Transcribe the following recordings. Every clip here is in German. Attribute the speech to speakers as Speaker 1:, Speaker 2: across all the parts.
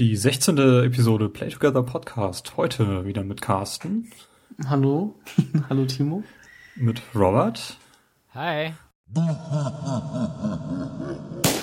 Speaker 1: Die 16. Episode Play Together Podcast. Heute wieder mit Carsten.
Speaker 2: Hallo. Hallo Timo.
Speaker 1: Mit Robert.
Speaker 3: Hi.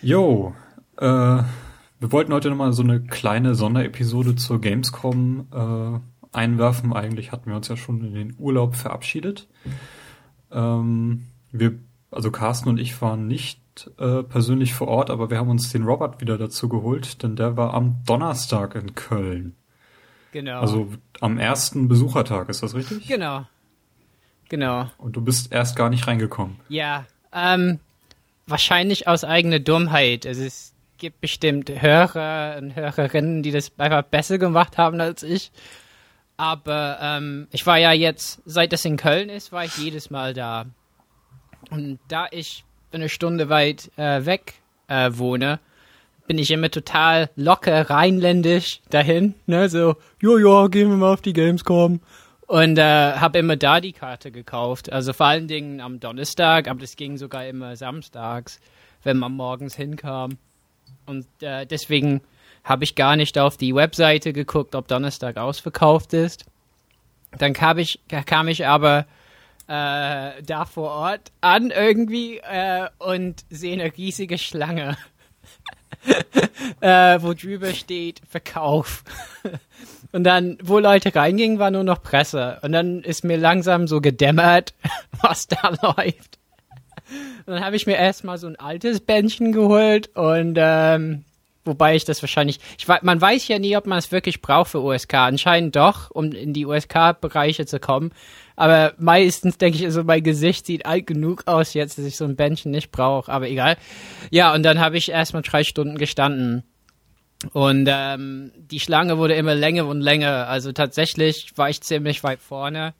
Speaker 1: Jo, äh, wir wollten heute nochmal so eine kleine Sonderepisode zur Gamescom äh, einwerfen. Eigentlich hatten wir uns ja schon in den Urlaub verabschiedet. Ähm, wir, also Carsten und ich waren nicht äh, persönlich vor Ort, aber wir haben uns den Robert wieder dazu geholt, denn der war am Donnerstag in Köln.
Speaker 3: Genau.
Speaker 1: Also am ersten Besuchertag, ist das richtig?
Speaker 3: Genau. Genau.
Speaker 1: Und du bist erst gar nicht reingekommen.
Speaker 3: Ja, ähm, wahrscheinlich aus eigener Dummheit. Also es gibt bestimmt Hörer und Hörerinnen, die das einfach besser gemacht haben als ich. Aber ähm, ich war ja jetzt, seit das in Köln ist, war ich jedes Mal da. Und da ich eine Stunde weit äh, weg äh, wohne, bin ich immer total locker rheinländisch dahin. Ne? So, ja, gehen wir mal auf die Gamescom. Und äh, habe immer da die Karte gekauft. Also vor allen Dingen am Donnerstag, aber das ging sogar immer samstags, wenn man morgens hinkam. Und äh, deswegen habe ich gar nicht auf die Webseite geguckt, ob Donnerstag ausverkauft ist. Dann kam ich, kam ich aber äh, da vor Ort an irgendwie äh, und sehe eine riesige Schlange, äh, wo drüber steht Verkauf. Und dann, wo Leute reingingen, war nur noch Presse. Und dann ist mir langsam so gedämmert, was da läuft. Und dann habe ich mir erstmal so ein altes Bändchen geholt und ähm, wobei ich das wahrscheinlich, ich man weiß ja nie, ob man es wirklich braucht für USK. Anscheinend doch, um in die USK-Bereiche zu kommen. Aber meistens denke ich, also mein Gesicht sieht alt genug aus jetzt, dass ich so ein Bändchen nicht brauche. Aber egal. Ja, und dann habe ich erstmal drei Stunden gestanden. Und ähm, die Schlange wurde immer länger und länger. Also tatsächlich war ich ziemlich weit vorne.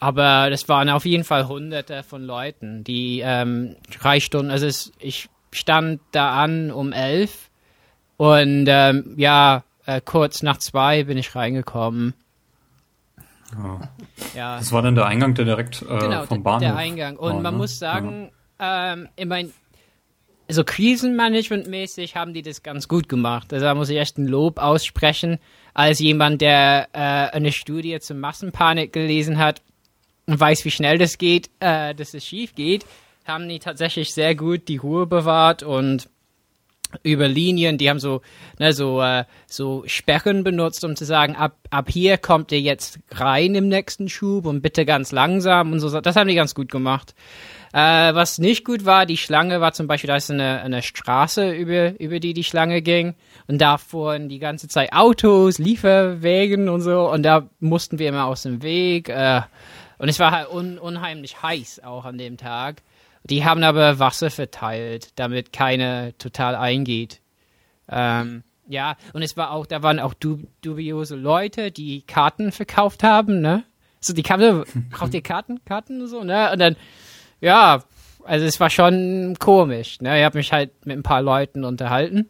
Speaker 3: Aber das waren auf jeden Fall hunderte von Leuten, die ähm, drei Stunden, also es, ich stand da an um elf und ähm, ja, äh, kurz nach zwei bin ich reingekommen.
Speaker 1: Ja.
Speaker 3: Ja,
Speaker 1: Das war dann der Eingang, der direkt äh,
Speaker 3: genau,
Speaker 1: vom Bahnhof
Speaker 3: der Eingang. Und
Speaker 1: war,
Speaker 3: man
Speaker 1: ne?
Speaker 3: muss sagen, ähm, ich mein, so Krisenmanagement-mäßig haben die das ganz gut gemacht. Also da muss ich echt ein Lob aussprechen, als jemand, der äh, eine Studie zur Massenpanik gelesen hat und weiß, wie schnell das geht, äh, dass es schief geht, haben die tatsächlich sehr gut die Ruhe bewahrt und über Linien, die haben so, ne, so, äh, so Sperren benutzt, um zu sagen, ab, ab hier kommt ihr jetzt rein im nächsten Schub und bitte ganz langsam und so. Das haben die ganz gut gemacht. Äh, was nicht gut war, die Schlange war zum Beispiel, da ist eine, eine Straße, über, über die die Schlange ging. Und da fuhren die ganze Zeit Autos, Lieferwägen und so. Und da mussten wir immer aus dem Weg. Äh, und es war halt un, unheimlich heiß auch an dem Tag. Die haben aber Wasser verteilt, damit keine total eingeht. Ähm, ja, und es war auch, da waren auch du, dubiose Leute, die Karten verkauft haben, ne? So, die kamen, kauft ihr Karten, Karten und so, ne? Und dann, ja, also es war schon komisch, ne? Ich habe mich halt mit ein paar Leuten unterhalten.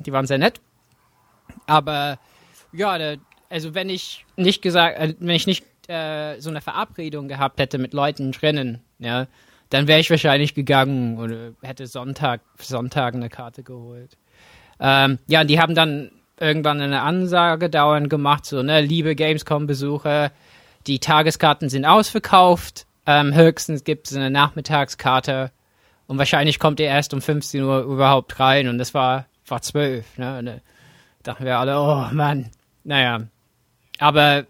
Speaker 3: Die waren sehr nett. Aber, ja, da, also wenn ich nicht gesagt, äh, wenn ich nicht äh, so eine Verabredung gehabt hätte mit Leuten drinnen, ja, dann wäre ich wahrscheinlich gegangen oder hätte Sonntag, Sonntag eine Karte geholt. Ähm, ja, und die haben dann irgendwann eine Ansage dauernd gemacht, so, ne, liebe Gamescom-Besucher, die Tageskarten sind ausverkauft, ähm, höchstens gibt es eine Nachmittagskarte und wahrscheinlich kommt ihr erst um 15 Uhr überhaupt rein und das war, war 12, ne, und da dachten wir alle, oh Mann, naja. Aber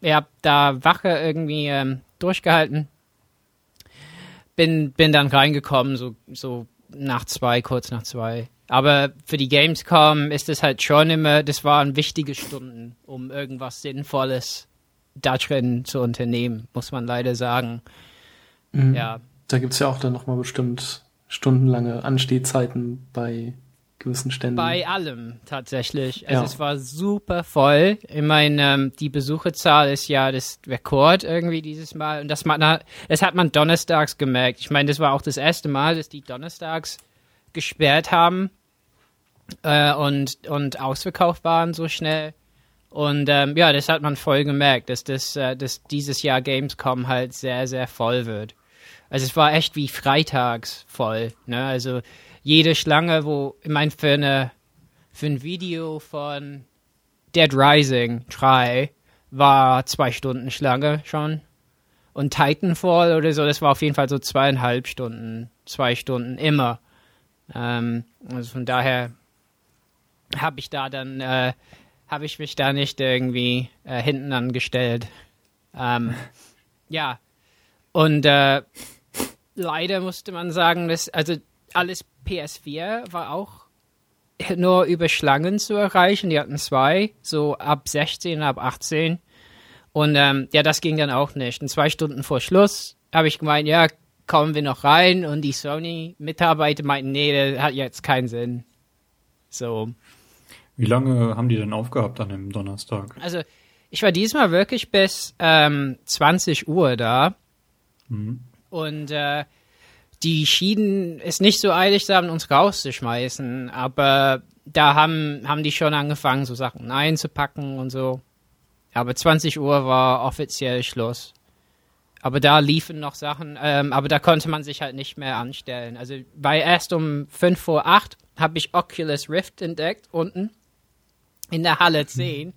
Speaker 3: ihr habt da Wache irgendwie ähm, durchgehalten. Bin, bin dann reingekommen, so, so nach zwei, kurz nach zwei. Aber für die Gamescom ist es halt schon immer, das waren wichtige Stunden, um irgendwas Sinnvolles drin zu unternehmen, muss man leider sagen.
Speaker 2: Mhm.
Speaker 3: Ja,
Speaker 2: Da gibt's ja auch dann nochmal bestimmt stundenlange Anstehzeiten bei gewissen Ständen.
Speaker 3: Bei allem tatsächlich. Also ja. es war super voll. Ich meine, ähm, die Besucherzahl ist ja das Rekord irgendwie dieses Mal. Und das, man, das hat man donnerstags gemerkt. Ich meine, das war auch das erste Mal, dass die donnerstags gesperrt haben äh, und, und ausverkauft waren so schnell. Und ähm, ja, das hat man voll gemerkt, dass, das, äh, dass dieses Jahr Gamescom halt sehr, sehr voll wird. Also es war echt wie freitags voll. Ne? Also jede Schlange, wo, ich meine, für, eine, für ein Video von Dead Rising 3 war zwei Stunden Schlange schon. Und Titanfall oder so, das war auf jeden Fall so zweieinhalb Stunden, zwei Stunden immer. Ähm, also von daher habe ich da dann, äh, habe ich mich da nicht irgendwie äh, hinten angestellt. Ähm, ja, und äh, leider musste man sagen, dass, also alles PS4 war auch nur über Schlangen zu erreichen. Die hatten zwei, so ab 16, ab 18. Und ähm, ja, das ging dann auch nicht. Und zwei Stunden vor Schluss habe ich gemeint, ja, kommen wir noch rein. Und die Sony-Mitarbeiter meinten, nee, das hat jetzt keinen Sinn. So.
Speaker 1: Wie lange haben die denn aufgehabt an dem Donnerstag?
Speaker 3: Also, ich war diesmal wirklich bis ähm, 20 Uhr da. Mhm. Und äh, die schieden es nicht so eilig haben, uns rauszuschmeißen, aber da haben, haben die schon angefangen, so Sachen einzupacken und so. Aber 20 Uhr war offiziell Schluss. Aber da liefen noch Sachen, ähm, aber da konnte man sich halt nicht mehr anstellen. Also bei erst um 5 vor 8 habe ich Oculus Rift entdeckt, unten in der Halle 10.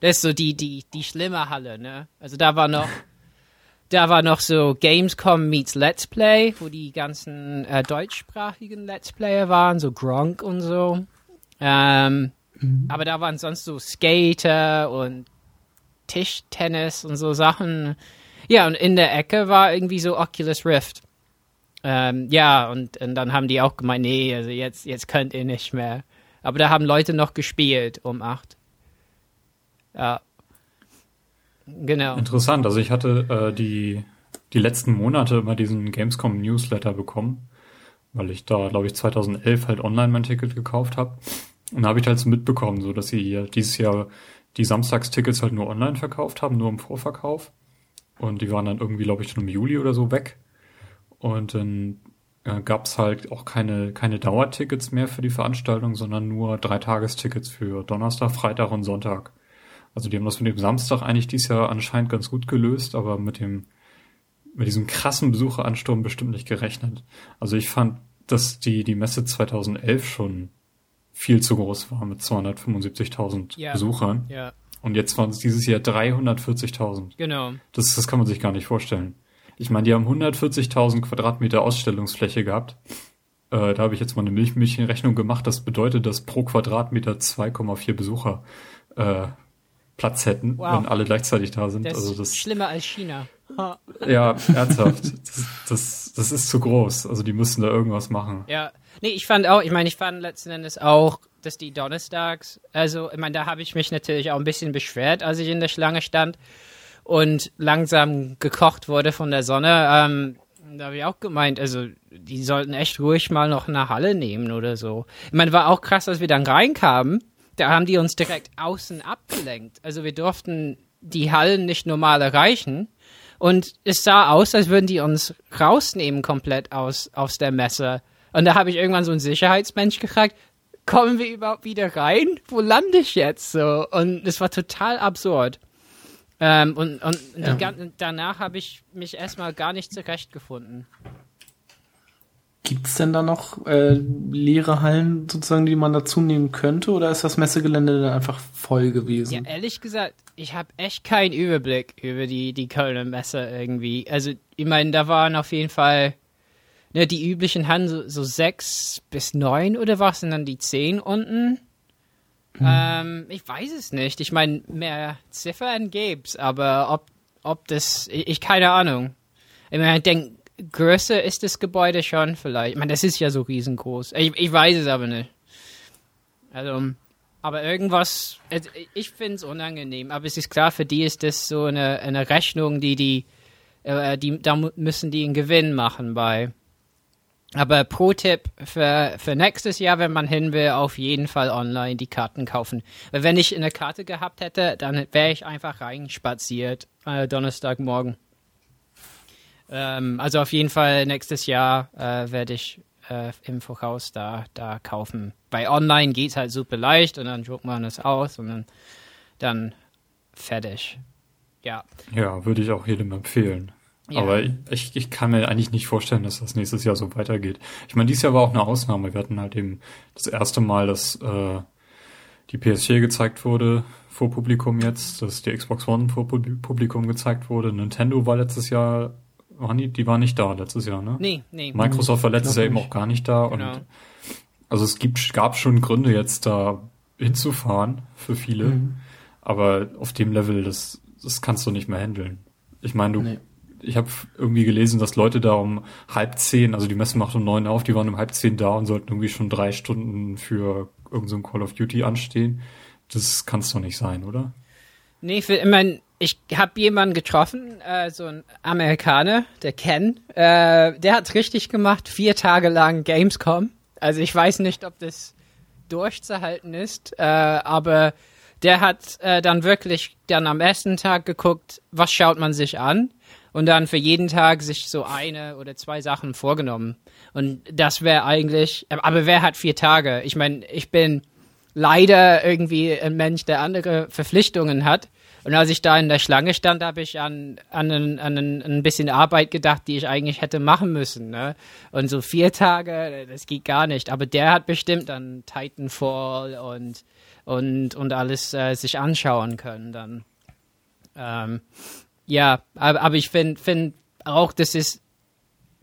Speaker 3: Das ist so die, die, die schlimme Halle, ne? Also da war noch da war noch so Gamescom meets Let's Play, wo die ganzen äh, deutschsprachigen Let's Player waren, so Gronk und so. Ähm, mhm. Aber da waren sonst so Skater und Tischtennis und so Sachen. Ja, und in der Ecke war irgendwie so Oculus Rift. Ähm, ja, und, und dann haben die auch gemeint, nee, also jetzt, jetzt könnt ihr nicht mehr. Aber da haben Leute noch gespielt um acht. Ja. Genau.
Speaker 1: Interessant. Also ich hatte äh, die, die letzten Monate immer diesen Gamescom Newsletter bekommen, weil ich da, glaube ich, 2011 halt online mein Ticket gekauft habe. Und da habe ich halt so mitbekommen, so dass sie dieses Jahr die Samstagstickets halt nur online verkauft haben, nur im Vorverkauf. Und die waren dann irgendwie, glaube ich, schon im Juli oder so weg. Und dann äh, gab es halt auch keine, keine Dauertickets mehr für die Veranstaltung, sondern nur Dreitagestickets für Donnerstag, Freitag und Sonntag. Also die haben das mit dem Samstag eigentlich dieses Jahr anscheinend ganz gut gelöst, aber mit dem mit diesem krassen Besucheransturm bestimmt nicht gerechnet. Also ich fand, dass die die Messe 2011 schon viel zu groß war mit 275.000 ja. Besuchern. Ja. Und jetzt waren es dieses Jahr 340.000.
Speaker 3: Genau.
Speaker 1: Das, das kann man sich gar nicht vorstellen. Ich meine, die haben 140.000 Quadratmeter Ausstellungsfläche gehabt. Äh, da habe ich jetzt mal eine Milchmädchenrechnung gemacht. Das bedeutet, dass pro Quadratmeter 2,4 Besucher äh, Platz hätten, wow. wenn alle gleichzeitig da sind.
Speaker 3: Das also das ist schlimmer als China.
Speaker 1: ja, ernsthaft. Das, das, das ist zu groß. Also die müssen da irgendwas machen.
Speaker 3: Ja. Nee, ich fand auch, ich meine, ich fand letzten Endes auch, dass die Donnerstags, also ich meine, da habe ich mich natürlich auch ein bisschen beschwert, als ich in der Schlange stand und langsam gekocht wurde von der Sonne. Ähm, da habe ich auch gemeint, also die sollten echt ruhig mal noch eine Halle nehmen oder so. Ich meine, war auch krass, als wir dann reinkamen da haben die uns direkt außen abgelenkt. Also wir durften die Hallen nicht normal erreichen. Und es sah aus, als würden die uns rausnehmen komplett aus, aus der Messe. Und da habe ich irgendwann so einen Sicherheitsmensch gefragt, kommen wir überhaupt wieder rein? Wo lande ich jetzt so? Und es war total absurd. Ähm, und und ja. danach habe ich mich erstmal gar nicht zurechtgefunden.
Speaker 2: Gibt es denn da noch äh, leere Hallen sozusagen, die man dazu nehmen könnte, oder ist das Messegelände dann einfach voll gewesen?
Speaker 3: Ja, ehrlich gesagt, ich habe echt keinen Überblick über die, die Kölner Messe irgendwie. Also, ich meine, da waren auf jeden Fall ne, die üblichen Hallen so, so sechs bis neun oder was, und dann die zehn unten. Hm. Ähm, ich weiß es nicht. Ich meine, mehr Ziffern gäb's, aber ob, ob das, ich, ich keine Ahnung. Ich meine, ich denke, größer ist das Gebäude schon vielleicht. Ich meine, das ist ja so riesengroß. Ich, ich weiß es aber nicht. Also, aber irgendwas, ich finde es unangenehm, aber es ist klar, für die ist das so eine, eine Rechnung, die die, äh, die, da müssen die einen Gewinn machen bei. Aber Pro-Tipp für, für nächstes Jahr, wenn man hin will, auf jeden Fall online die Karten kaufen. Weil wenn ich eine Karte gehabt hätte, dann wäre ich einfach reinspaziert, äh, Donnerstagmorgen. Ähm, also auf jeden Fall nächstes Jahr äh, werde ich äh, im Voraus da, da kaufen. Bei online geht es halt super leicht und dann druckt man es aus und dann, dann fertig. Ja.
Speaker 1: Ja, würde ich auch jedem empfehlen. Ja. Aber ich, ich kann mir eigentlich nicht vorstellen, dass das nächstes Jahr so weitergeht. Ich meine, dieses Jahr war auch eine Ausnahme. Wir hatten halt eben das erste Mal, dass äh, die PS4 gezeigt wurde vor Publikum jetzt, dass die Xbox One vor Publikum gezeigt wurde. Nintendo war letztes Jahr, waren die, die war nicht da letztes Jahr, ne?
Speaker 3: Nee, nee.
Speaker 1: Microsoft war letztes Jahr eben auch gar nicht da. Genau. Und also es gibt, gab schon Gründe jetzt da hinzufahren für viele. Mhm. Aber auf dem Level, das, das kannst du nicht mehr handeln. Ich meine, du nee ich habe irgendwie gelesen, dass Leute da um halb zehn, also die Messe macht um neun auf, die waren um halb zehn da und sollten irgendwie schon drei Stunden für irgendein so Call of Duty anstehen. Das kann's doch nicht sein, oder?
Speaker 3: Nee, ich, meine, ich habe jemanden getroffen, äh, so ein Amerikaner, der Ken, äh, der hat richtig gemacht, vier Tage lang Gamescom. Also ich weiß nicht, ob das durchzuhalten ist, äh, aber der hat äh, dann wirklich dann am ersten Tag geguckt, was schaut man sich an und dann für jeden Tag sich so eine oder zwei Sachen vorgenommen. Und das wäre eigentlich, aber wer hat vier Tage? Ich meine, ich bin leider irgendwie ein Mensch, der andere Verpflichtungen hat. Und als ich da in der Schlange stand, habe ich an, an, an, an ein bisschen Arbeit gedacht, die ich eigentlich hätte machen müssen. Ne? Und so vier Tage, das geht gar nicht. Aber der hat bestimmt dann Titanfall und, und, und alles äh, sich anschauen können dann. Ähm, ja, aber, aber ich finde find auch, das ist,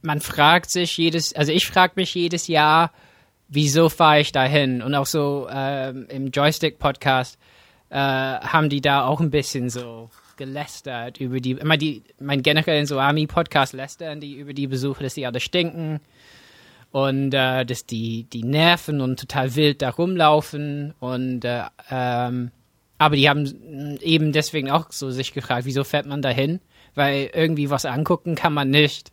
Speaker 3: man fragt sich jedes, also ich frage mich jedes Jahr, wieso fahre ich da hin? Und auch so ähm, im Joystick-Podcast äh, haben die da auch ein bisschen so gelästert über die, immer die, mein generell in so Army-Podcast lästern die über die Besucher, dass die alle stinken und äh, dass die, die nerven und total wild da rumlaufen und äh, ähm, aber die haben eben deswegen auch so sich gefragt, wieso fährt man dahin? Weil irgendwie was angucken kann man nicht.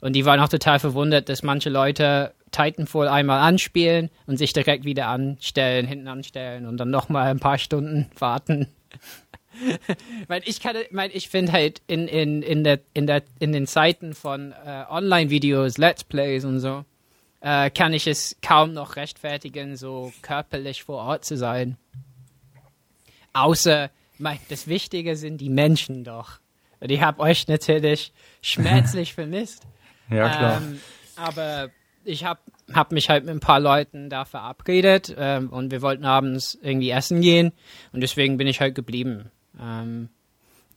Speaker 3: Und die waren auch total verwundert, dass manche Leute Titanfall einmal anspielen und sich direkt wieder anstellen, hinten anstellen und dann nochmal ein paar Stunden warten. weil ich kann, mein, ich finde halt in, in, in, der, in, der, in den Zeiten von äh, Online-Videos, Let's Plays und so, äh, kann ich es kaum noch rechtfertigen, so körperlich vor Ort zu sein. Außer, mein, das Wichtige sind die Menschen doch. Und ich habe euch natürlich schmerzlich vermisst.
Speaker 1: Ja, klar.
Speaker 3: Ähm, aber ich habe hab mich halt mit ein paar Leuten da verabredet ähm, und wir wollten abends irgendwie essen gehen und deswegen bin ich halt geblieben. Ähm,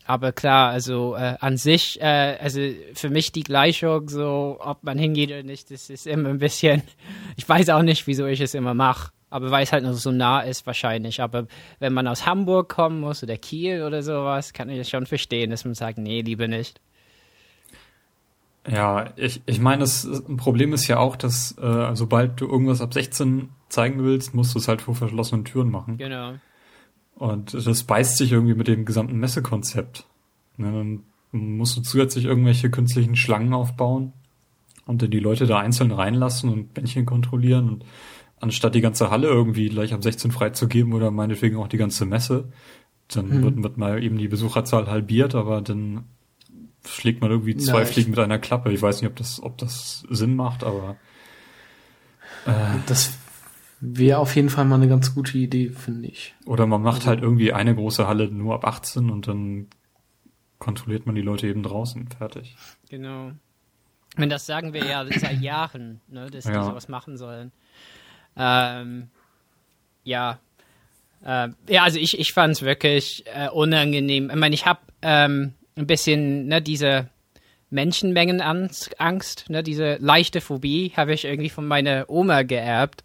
Speaker 3: aber klar, also äh, an sich, äh, also für mich die Gleichung, so ob man hingeht oder nicht, das ist immer ein bisschen, ich weiß auch nicht, wieso ich es immer mache aber weil es halt noch so nah ist wahrscheinlich. Aber wenn man aus Hamburg kommen muss oder Kiel oder sowas, kann ich das schon verstehen, dass man sagt, nee, lieber nicht.
Speaker 1: Ja, ich, ich meine, das Problem ist ja auch, dass äh, sobald du irgendwas ab 16 zeigen willst, musst du es halt vor verschlossenen Türen machen.
Speaker 3: Genau.
Speaker 1: Und das beißt sich irgendwie mit dem gesamten Messekonzept. Ne, dann musst du zusätzlich irgendwelche künstlichen Schlangen aufbauen und dann die Leute da einzeln reinlassen und Bändchen kontrollieren und anstatt die ganze Halle irgendwie gleich ab 16 freizugeben oder meinetwegen auch die ganze Messe, dann hm. wird, wird mal eben die Besucherzahl halbiert, aber dann schlägt man irgendwie zwei ja, Fliegen mit einer Klappe. Ich weiß nicht, ob das, ob das Sinn macht, aber
Speaker 2: äh, das wäre auf jeden Fall mal eine ganz gute Idee, finde ich.
Speaker 1: Oder man macht also, halt irgendwie eine große Halle nur ab 18 und dann kontrolliert man die Leute eben draußen. Fertig.
Speaker 3: Genau. Und das sagen wir ja seit Jahren, ne, dass ja. die sowas machen sollen. Ähm, ja. Äh, ja, also ich, ich fand es wirklich äh, unangenehm. Ich meine, ich habe ähm, ein bisschen ne, diese Menschenmengenangst, ne, diese leichte Phobie habe ich irgendwie von meiner Oma geerbt.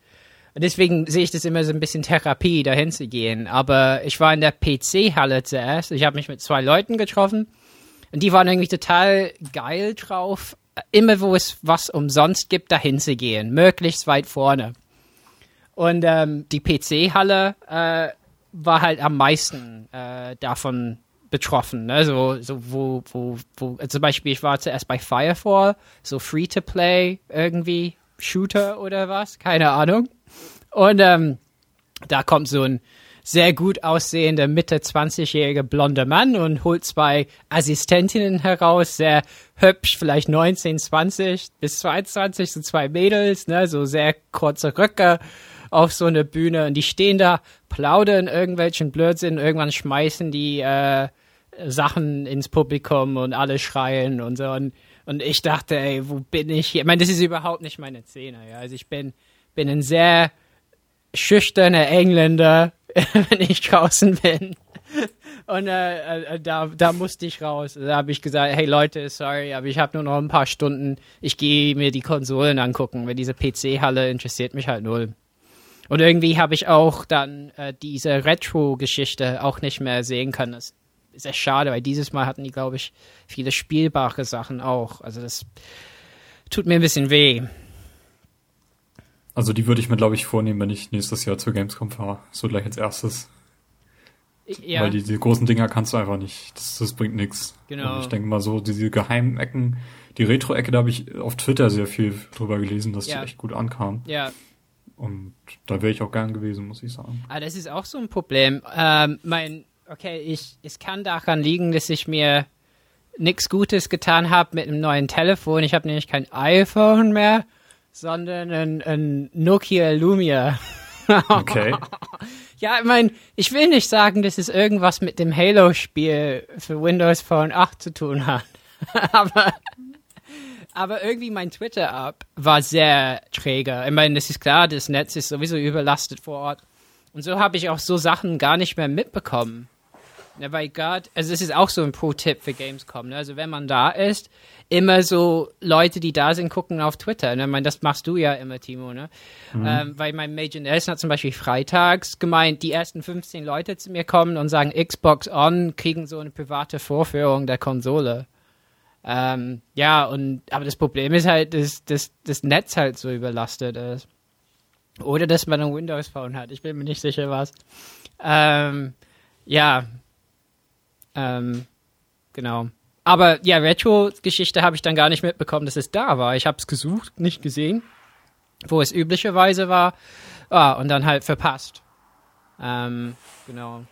Speaker 3: Und deswegen sehe ich das immer so ein bisschen Therapie, dahin zu gehen. Aber ich war in der PC-Halle zuerst. Ich habe mich mit zwei Leuten getroffen. Und die waren irgendwie total geil drauf, immer wo es was umsonst gibt, dahin zu gehen. Möglichst weit vorne. Und ähm, die PC-Halle äh, war halt am meisten äh, davon betroffen, ne? So, so wo, wo, wo, zum Beispiel, ich war zuerst bei Firefall, so Free-to-Play irgendwie, Shooter oder was, keine Ahnung. Und ähm, da kommt so ein sehr gut aussehender Mitte 20-jähriger blonder Mann und holt zwei Assistentinnen heraus, sehr hübsch, vielleicht 19, 20 bis 22, so zwei Mädels, ne, so sehr kurze Röcke auf so eine Bühne und die stehen da, plaudern irgendwelchen Blödsinn, irgendwann schmeißen die äh, Sachen ins Publikum und alle schreien und so und, und ich dachte, ey, wo bin ich hier? Ich meine, das ist überhaupt nicht meine Szene, ja. Also ich bin, bin ein sehr schüchterner Engländer, wenn ich draußen bin. Und äh, äh, da, da musste ich raus. Da habe ich gesagt, hey Leute, sorry, aber ich habe nur noch ein paar Stunden. Ich gehe mir die Konsolen angucken, weil diese PC-Halle interessiert mich halt null. Und irgendwie habe ich auch dann äh, diese Retro-Geschichte auch nicht mehr sehen können. Das ist echt schade, weil dieses Mal hatten die, glaube ich, viele spielbare Sachen auch. Also das tut mir ein bisschen weh.
Speaker 1: Also die würde ich mir, glaube ich, vornehmen, wenn ich nächstes Jahr zur Gamescom fahre. So gleich als erstes. Ja. Weil die, die großen Dinger kannst du einfach nicht. Das, das bringt nichts. Genau. Und ich denke mal so, diese geheimen Ecken, die Retro-Ecke, da habe ich auf Twitter sehr viel drüber gelesen, dass ja. die echt gut ankam.
Speaker 3: Ja.
Speaker 1: Und da wäre ich auch gern gewesen, muss ich sagen.
Speaker 3: Ah, das ist auch so ein Problem. Ähm, mein, okay, ich, es kann daran liegen, dass ich mir nichts Gutes getan habe mit einem neuen Telefon. Ich habe nämlich kein iPhone mehr sondern ein, ein Nokia Lumia.
Speaker 1: Okay.
Speaker 3: ja, ich meine, ich will nicht sagen, dass es irgendwas mit dem Halo-Spiel für Windows Phone 8 zu tun hat. aber, aber irgendwie mein Twitter-App war sehr träger. Ich meine, es ist klar, das Netz ist sowieso überlastet vor Ort. Und so habe ich auch so Sachen gar nicht mehr mitbekommen. Ja, weil gerade, also es ist auch so ein Pro-Tipp für Gamescom. Ne? Also wenn man da ist, immer so Leute, die da sind, gucken auf Twitter. Ne? Ich meine, das machst du ja immer, Timo. Ne? Mhm. Ähm, weil mein Major Nelson hat zum Beispiel freitags gemeint, die ersten 15 Leute zu mir kommen und sagen Xbox On, kriegen so eine private Vorführung der Konsole. Ähm, ja, und aber das Problem ist halt, dass, dass das Netz halt so überlastet ist. Oder dass man ein Windows Phone hat. Ich bin mir nicht sicher was. Ähm, ja, ähm, genau. Aber ja, Retro-Geschichte habe ich dann gar nicht mitbekommen, dass es da war. Ich habe es gesucht, nicht gesehen, wo es üblicherweise war. Ah, und dann halt verpasst. Ähm, genau.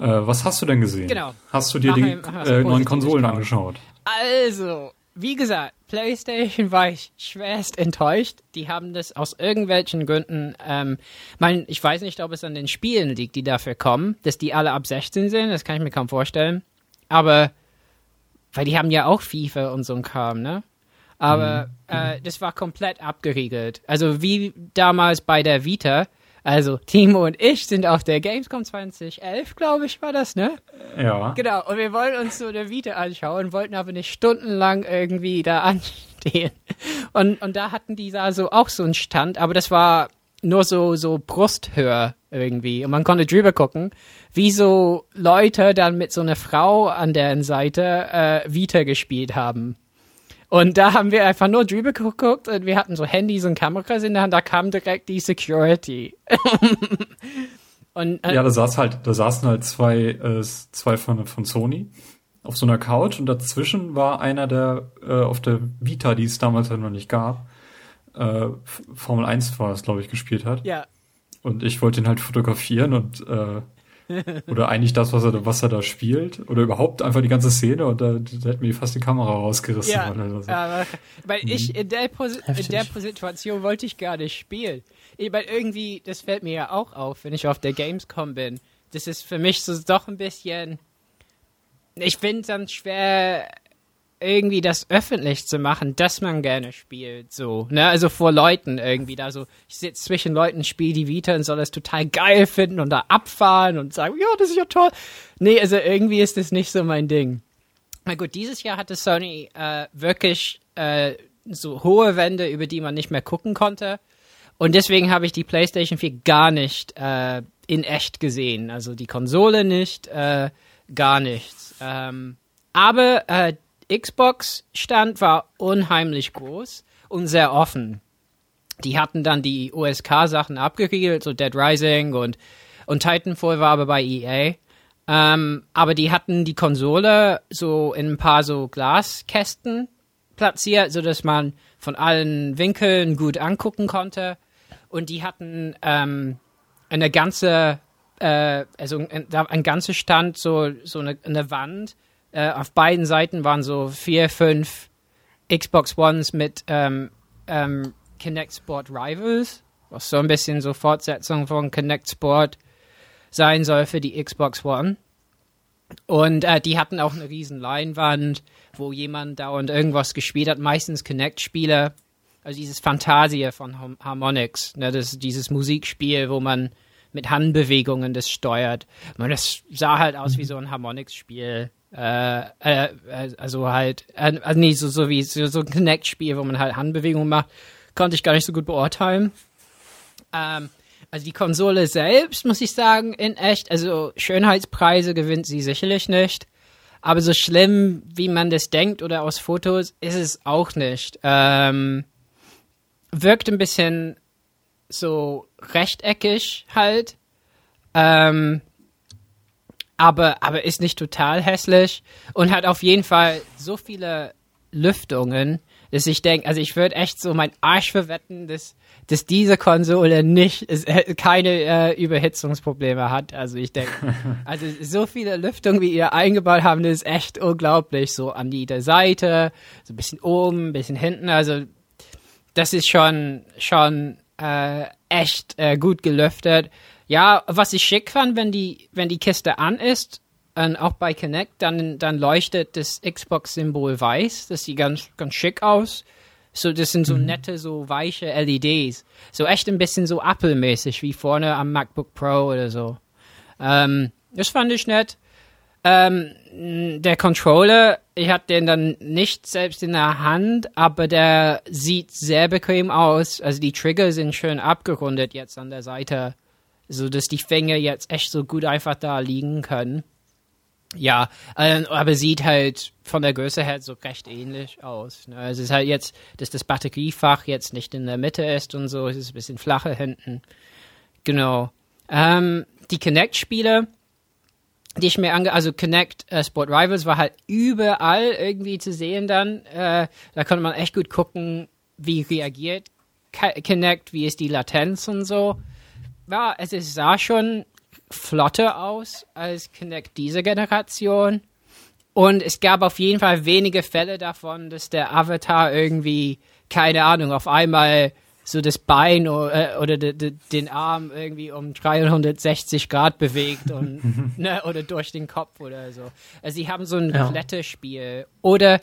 Speaker 1: Äh, was hast du denn gesehen?
Speaker 3: Genau.
Speaker 1: Hast du dir die äh, neuen Konsolen angeschaut?
Speaker 3: Also, wie gesagt, PlayStation war ich schwerst enttäuscht. Die haben das aus irgendwelchen Gründen, ähm, mein, ich weiß nicht, ob es an den Spielen liegt, die dafür kommen, dass die alle ab 16 sind, das kann ich mir kaum vorstellen. Aber, weil die haben ja auch FIFA und so ein Kram, ne? Aber mhm. äh, das war komplett abgeriegelt. Also wie damals bei der Vita, also Timo und ich sind auf der Gamescom 2011, glaube ich, war das, ne?
Speaker 1: Ja.
Speaker 3: Genau, und wir wollten uns so der Vita anschauen, wollten aber nicht stundenlang irgendwie da anstehen. Und, und da hatten die da so auch so einen Stand, aber das war nur so, so Brusthöhe irgendwie. Und man konnte drüber gucken, wie so Leute dann mit so einer Frau an deren Seite äh, Vita gespielt haben. Und da haben wir einfach nur drüber geguckt und wir hatten so Handys und Kameras in der Hand, da kam direkt die Security.
Speaker 1: und, äh, ja, da saß halt, da saßen halt zwei, äh, zwei von, von Sony auf so einer Couch und dazwischen war einer, der äh, auf der Vita, die es damals halt noch nicht gab, äh, Formel 1 war es, glaube ich, gespielt hat.
Speaker 3: Ja.
Speaker 1: Und ich wollte ihn halt fotografieren und äh, oder eigentlich das, was er, was er da spielt. Oder überhaupt einfach die ganze Szene und da, da hätte mir fast die Kamera rausgerissen.
Speaker 3: Ja,
Speaker 1: oder
Speaker 3: so. aber, weil ich in der, Posi in der Situation wollte ich gar nicht spielen. Ich meine, irgendwie, das fällt mir ja auch auf, wenn ich auf der Gamescom bin. Das ist für mich so doch ein bisschen. Ich finde es dann schwer, irgendwie das öffentlich zu machen, dass man gerne spielt, so, ne, also vor Leuten irgendwie da so, ich sitze zwischen Leuten, spiele die Vita und soll das total geil finden und da abfahren und sagen, ja, das ist ja toll. Nee, also irgendwie ist das nicht so mein Ding. Na gut, dieses Jahr hatte Sony äh, wirklich äh, so hohe Wände, über die man nicht mehr gucken konnte. Und deswegen habe ich die PlayStation 4 gar nicht äh, in echt gesehen. Also die Konsole nicht, äh, gar nichts. Ähm, aber äh, Xbox-Stand war unheimlich groß und sehr offen. Die hatten dann die USK-Sachen abgeriegelt, so Dead Rising und, und Titanfall war aber bei EA. Ähm, aber die hatten die Konsole so in ein paar so Glaskästen platziert, so dass man von allen Winkeln gut angucken konnte. Und die hatten ähm, eine ganze, äh, also ein, ein ganzer Stand, so, so eine, eine Wand. Äh, auf beiden Seiten waren so vier, fünf Xbox Ones mit ähm, ähm, Kinect Sport Rivals, was so ein bisschen so Fortsetzung von Kinect Sport sein soll für die Xbox One. Und äh, die hatten auch eine riesen Leinwand, wo jemand dauernd irgendwas gespielt hat, meistens Kinect-Spiele. Also dieses Fantasie von Harmonix, ne, das dieses Musikspiel, wo man mit Handbewegungen das steuert. Man, das sah halt aus wie so ein Harmonix-Spiel. Äh, äh, also halt, äh, also nee, so, so wie so, so ein Kinect-Spiel, wo man halt Handbewegungen macht, konnte ich gar nicht so gut beurteilen. Ähm, also die Konsole selbst, muss ich sagen, in echt, also Schönheitspreise gewinnt sie sicherlich nicht. Aber so schlimm, wie man das denkt oder aus Fotos, ist es auch nicht. Ähm, wirkt ein bisschen so rechteckig halt. Ähm, aber, aber ist nicht total hässlich und hat auf jeden Fall so viele Lüftungen, dass ich denke, also ich würde echt so mein Arsch verwetten, dass dass diese Konsole nicht äh, keine äh, Überhitzungsprobleme hat. Also ich denke, also so viele Lüftungen, wie ihr eingebaut haben, das ist echt unglaublich. So an jeder Seite, so ein bisschen oben, ein bisschen hinten. Also das ist schon schon äh, echt äh, gut gelüftet. Ja, was ich schick fand, wenn die wenn die Kiste an ist, und auch bei Kinect, dann dann leuchtet das Xbox-Symbol weiß. Das sieht ganz ganz schick aus. So, das sind so mhm. nette, so weiche LEDs. So echt ein bisschen so Apple-mäßig, wie vorne am MacBook Pro oder so. Ähm, das fand ich nett. Ähm, der Controller, ich hatte den dann nicht selbst in der Hand, aber der sieht sehr bequem aus. Also die Trigger sind schön abgerundet jetzt an der Seite, so dass die Finger jetzt echt so gut einfach da liegen können. Ja, äh, aber sieht halt von der Größe her so recht ähnlich aus. Ne? Also es ist halt jetzt, dass das Batteriefach jetzt nicht in der Mitte ist und so, es ist ein bisschen flacher hinten. Genau. Ähm, die Kinect-Spiele, die ich mir ange... Also Kinect äh, Sport Rivals war halt überall irgendwie zu sehen dann. Äh, da konnte man echt gut gucken, wie reagiert Kinect, wie ist die Latenz und so. Ja, es sah schon flotter aus als Kinect diese Generation. Und es gab auf jeden Fall wenige Fälle davon, dass der Avatar irgendwie, keine Ahnung, auf einmal so das Bein oder, äh, oder de, de, den Arm irgendwie um 360 Grad bewegt und, ne, oder durch den Kopf oder so. Also sie haben so ein ja. Kletterspiel oder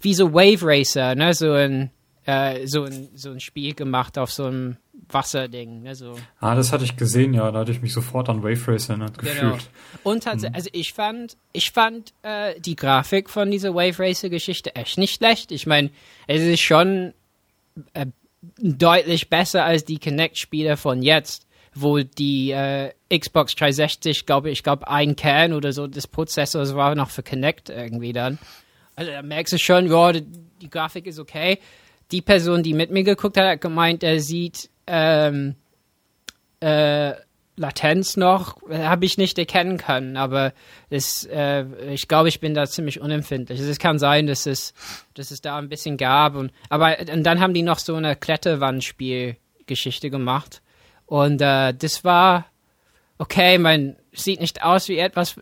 Speaker 3: wie so Wave Racer, ne, so ein, äh, so ein, so ein Spiel gemacht auf so einem Wasserding. Ne, so.
Speaker 1: Ah, das hatte ich gesehen, ja. Da hatte ich mich sofort an Wave Racer ne, gefühlt. Genau.
Speaker 3: Und tatsächlich, mhm. also ich fand, ich fand äh, die Grafik von dieser Wave Racer Geschichte echt nicht schlecht. Ich meine, es ist schon äh, deutlich besser als die Kinect-Spiele von jetzt, wo die äh, Xbox 360, glaube ich, glaube ein Kern oder so des Prozessors war noch für Kinect irgendwie dann. Also da merkst du schon, ja, die, die Grafik ist okay. Die Person, die mit mir geguckt hat, hat gemeint, er sieht ähm, äh, Latenz noch habe ich nicht erkennen können, aber es, äh, ich glaube, ich bin da ziemlich unempfindlich. Es kann sein, dass es, dass es da ein bisschen gab und aber und dann haben die noch so eine Kletterwandspielgeschichte gemacht und äh, das war okay. Man sieht nicht aus wie etwas,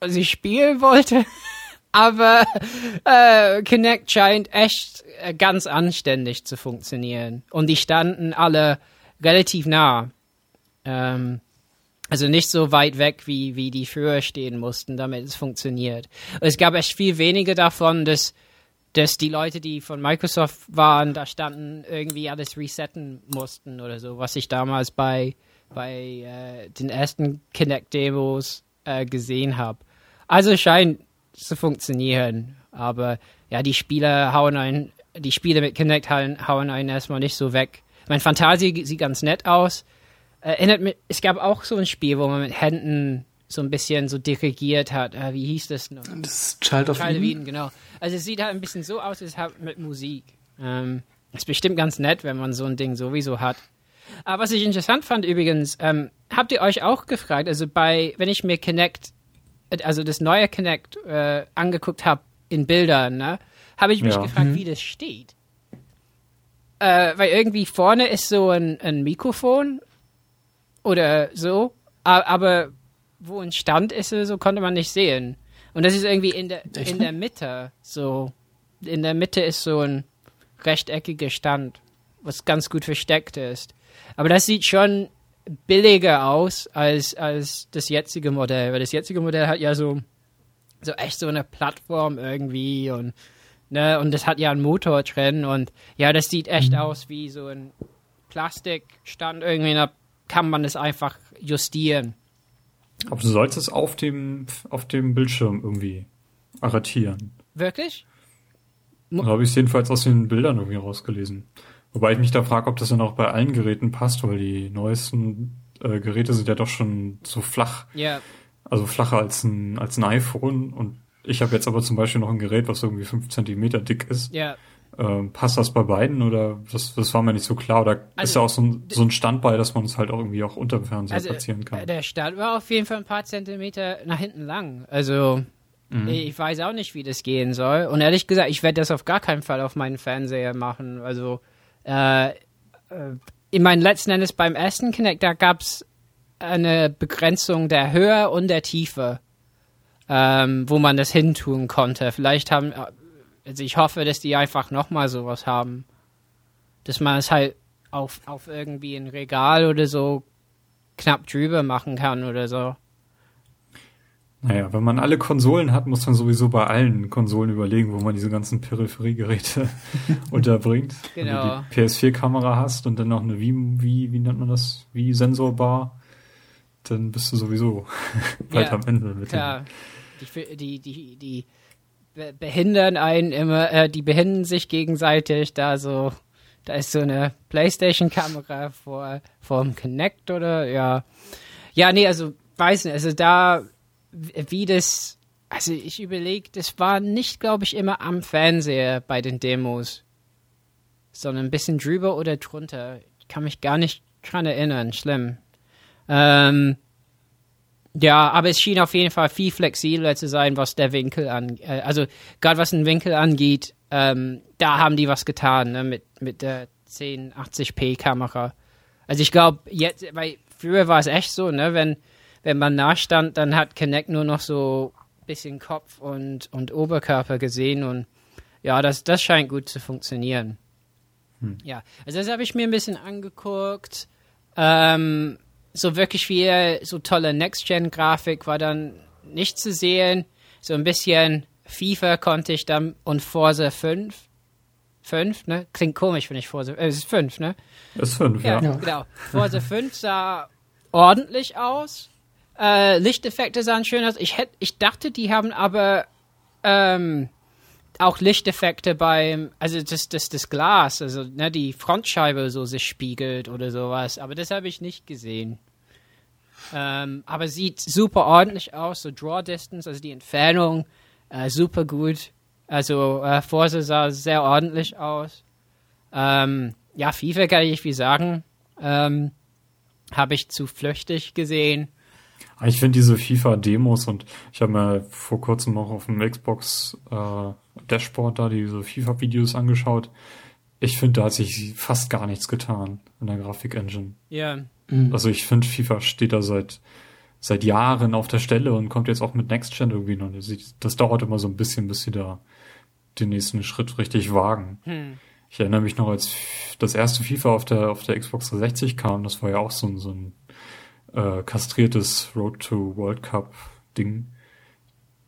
Speaker 3: was ich spielen wollte, aber äh, Kinect scheint echt äh, ganz anständig zu funktionieren. Und die standen alle relativ nah. Ähm, also nicht so weit weg, wie, wie die früher stehen mussten, damit es funktioniert. Es gab echt viel weniger davon, dass, dass die Leute, die von Microsoft waren, da standen, irgendwie alles resetten mussten oder so, was ich damals bei, bei äh, den ersten Kinect-Demos äh, gesehen habe. Also scheint zu funktionieren. Aber ja, die Spiele hauen einen die Spiele mit Kinect hauen einen erstmal nicht so weg. Mein Fantasie sieht ganz nett aus. Erinnert mich, es gab auch so ein Spiel, wo man mit Händen so ein bisschen so dirigiert hat. Äh, wie hieß das noch?
Speaker 2: Das Child of, Child Eden. Eden.
Speaker 3: genau. Also es sieht halt ein bisschen so aus, es hat mit Musik. Ähm, ist bestimmt ganz nett, wenn man so ein Ding sowieso hat. Aber was ich interessant fand übrigens, ähm, habt ihr euch auch gefragt, also bei, wenn ich mir Kinect also das neue Connect äh, angeguckt habe in Bildern, ne, habe ich mich
Speaker 1: Ja.
Speaker 3: gefragt, wie das steht. Äh, weil irgendwie vorne ist so ein, ein Mikrofon oder so, a- aber wo ein Stand ist, so konnte man nicht sehen. Und das ist irgendwie in der in der Mitte so. In der Mitte ist so ein rechteckiger Stand, was ganz gut versteckt ist. Aber das sieht schon billiger aus als, als das jetzige Modell, weil das jetzige Modell hat ja so, so echt so eine Plattform irgendwie und, ne, und das hat ja einen Motor drin und ja, das sieht echt aus wie so ein Plastikstand irgendwie, da kann man das einfach justieren.
Speaker 1: Aber du sollst es auf dem, auf dem Bildschirm irgendwie arretieren.
Speaker 3: Wirklich?
Speaker 1: So habe ich es jedenfalls aus den Bildern irgendwie rausgelesen. Wobei ich mich da frage, ob das dann auch bei allen Geräten passt, weil die neuesten äh, Geräte sind ja doch schon so flach,
Speaker 3: Ja,
Speaker 1: also flacher als ein, als ein iPhone. Und ich habe jetzt aber zum Beispiel noch ein Gerät, was irgendwie fünf Zentimeter dick ist.
Speaker 3: ja.
Speaker 1: Ähm, passt das bei beiden oder das, das war mir nicht so klar? Oder ist
Speaker 3: Also,
Speaker 1: ja auch so ein, so ein Stand bei, dass man es halt auch irgendwie auch unter dem Fernseher
Speaker 3: Also
Speaker 1: platzieren kann?
Speaker 3: äh, der Stand war auf jeden Fall ein paar Zentimeter nach hinten lang. Also ich weiß auch nicht, wie das gehen soll. Und ehrlich gesagt, ich werde das auf gar keinen Fall auf meinen Fernseher machen. Also äh, äh, in meinen letzten Endes beim ersten Connect, da gab es eine Begrenzung der Höhe und der Tiefe, ähm, wo man das hintun konnte. Vielleicht haben, also ich hoffe, dass die einfach nochmal sowas haben. Dass man es halt auf, auf irgendwie ein Regal oder so knapp drüber machen kann oder so.
Speaker 1: Naja, wenn man alle Konsolen hat, muss man sowieso bei allen Konsolen überlegen, wo man diese ganzen Peripheriegeräte unterbringt.
Speaker 3: Genau.
Speaker 1: Wenn du die PS4-Kamera hast und dann noch eine wie, wie, wie nennt man das? Wie Sensorbar, dann bist du sowieso bald
Speaker 3: Ja,
Speaker 1: am Ende mit
Speaker 3: Klar, die, fi- die, die, die be- behindern einen immer, äh, die behindern sich gegenseitig, da so, da ist so eine Playstation-Kamera vor, vor dem Connect oder, ja. Ja, nee, also, weiß nicht, also da, wie das, also ich überlege, das war nicht, glaube ich, immer am Fernseher bei den Demos, sondern ein bisschen drüber oder drunter. Ich kann mich gar nicht dran erinnern, schlimm. Ähm, ja, aber es schien auf jeden Fall viel flexibler zu sein, was der Winkel an, äh, also gerade was den Winkel angeht, ähm, da haben die was getan ne, mit mit der 1080p Kamera. Also ich glaube jetzt, weil früher war es echt so, ne, wenn wenn man nah stand, dann hat Kinect nur noch so bisschen Kopf und und Oberkörper gesehen und ja, das das scheint gut zu funktionieren. Ja, also das habe ich mir ein bisschen angeguckt. Ähm, so wirklich viel, so tolle Next-Gen-Grafik war dann nicht zu sehen. So ein bisschen FIFA konnte ich dann und Forza 5. 5, ne? Klingt komisch, wenn ich Forza, äh, es ist 5, ne?
Speaker 1: Ist fünf,
Speaker 3: Ja,
Speaker 1: ja.
Speaker 3: genau. Forza 5 sah ordentlich aus. Äh, Lichteffekte sahen schön aus. Ich hätte, ich dachte, die haben aber ähm, auch Lichteffekte beim, also das, das, das Glas, also ne, die Frontscheibe so sich spiegelt oder sowas. Aber das habe ich nicht gesehen. Ähm, aber sieht super ordentlich aus, so Draw Distance, also die Entfernung, äh, super gut. Also äh, Forza sah sehr ordentlich aus. Ähm, ja, FIFA kann ich nicht viel sagen. Ähm, habe ich zu flüchtig gesehen.
Speaker 1: Ich finde diese FIFA-Demos und ich habe mir vor kurzem auch auf dem Xbox äh, Dashboard da diese FIFA-Videos angeschaut. Ich finde, da hat sich fast gar nichts getan in der Grafik-Engine.
Speaker 3: Ja,
Speaker 1: Also ich finde, FIFA steht da seit seit Jahren auf der Stelle und kommt jetzt auch mit Next Gen irgendwie noch. Das, dauert immer so ein bisschen, bis sie da den nächsten Schritt richtig wagen. Ich erinnere mich noch, als das erste FIFA auf der auf der Xbox 360 kam, das war ja auch so ein, so ein äh, kastriertes Road to World Cup Ding.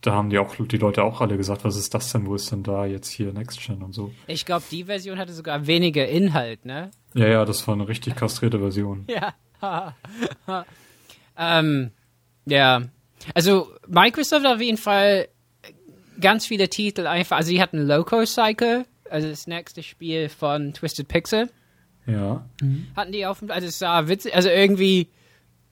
Speaker 1: Da haben die auch die Leute auch alle gesagt, was ist das denn, wo ist denn da jetzt hier Next Gen und so.
Speaker 3: ich glaube, die Version hatte sogar weniger Inhalt, ne?
Speaker 1: Ja, ja, das war eine richtig kastrierte Version.
Speaker 3: Ja. ähm, ja. Also Microsoft hat auf jeden Fall ganz viele Titel einfach. Also sie hatten Loco Cycle, also das nächste Spiel von Twisted Pixel.
Speaker 1: Ja.
Speaker 3: Hatten die auf dem, also es sah witzig, also irgendwie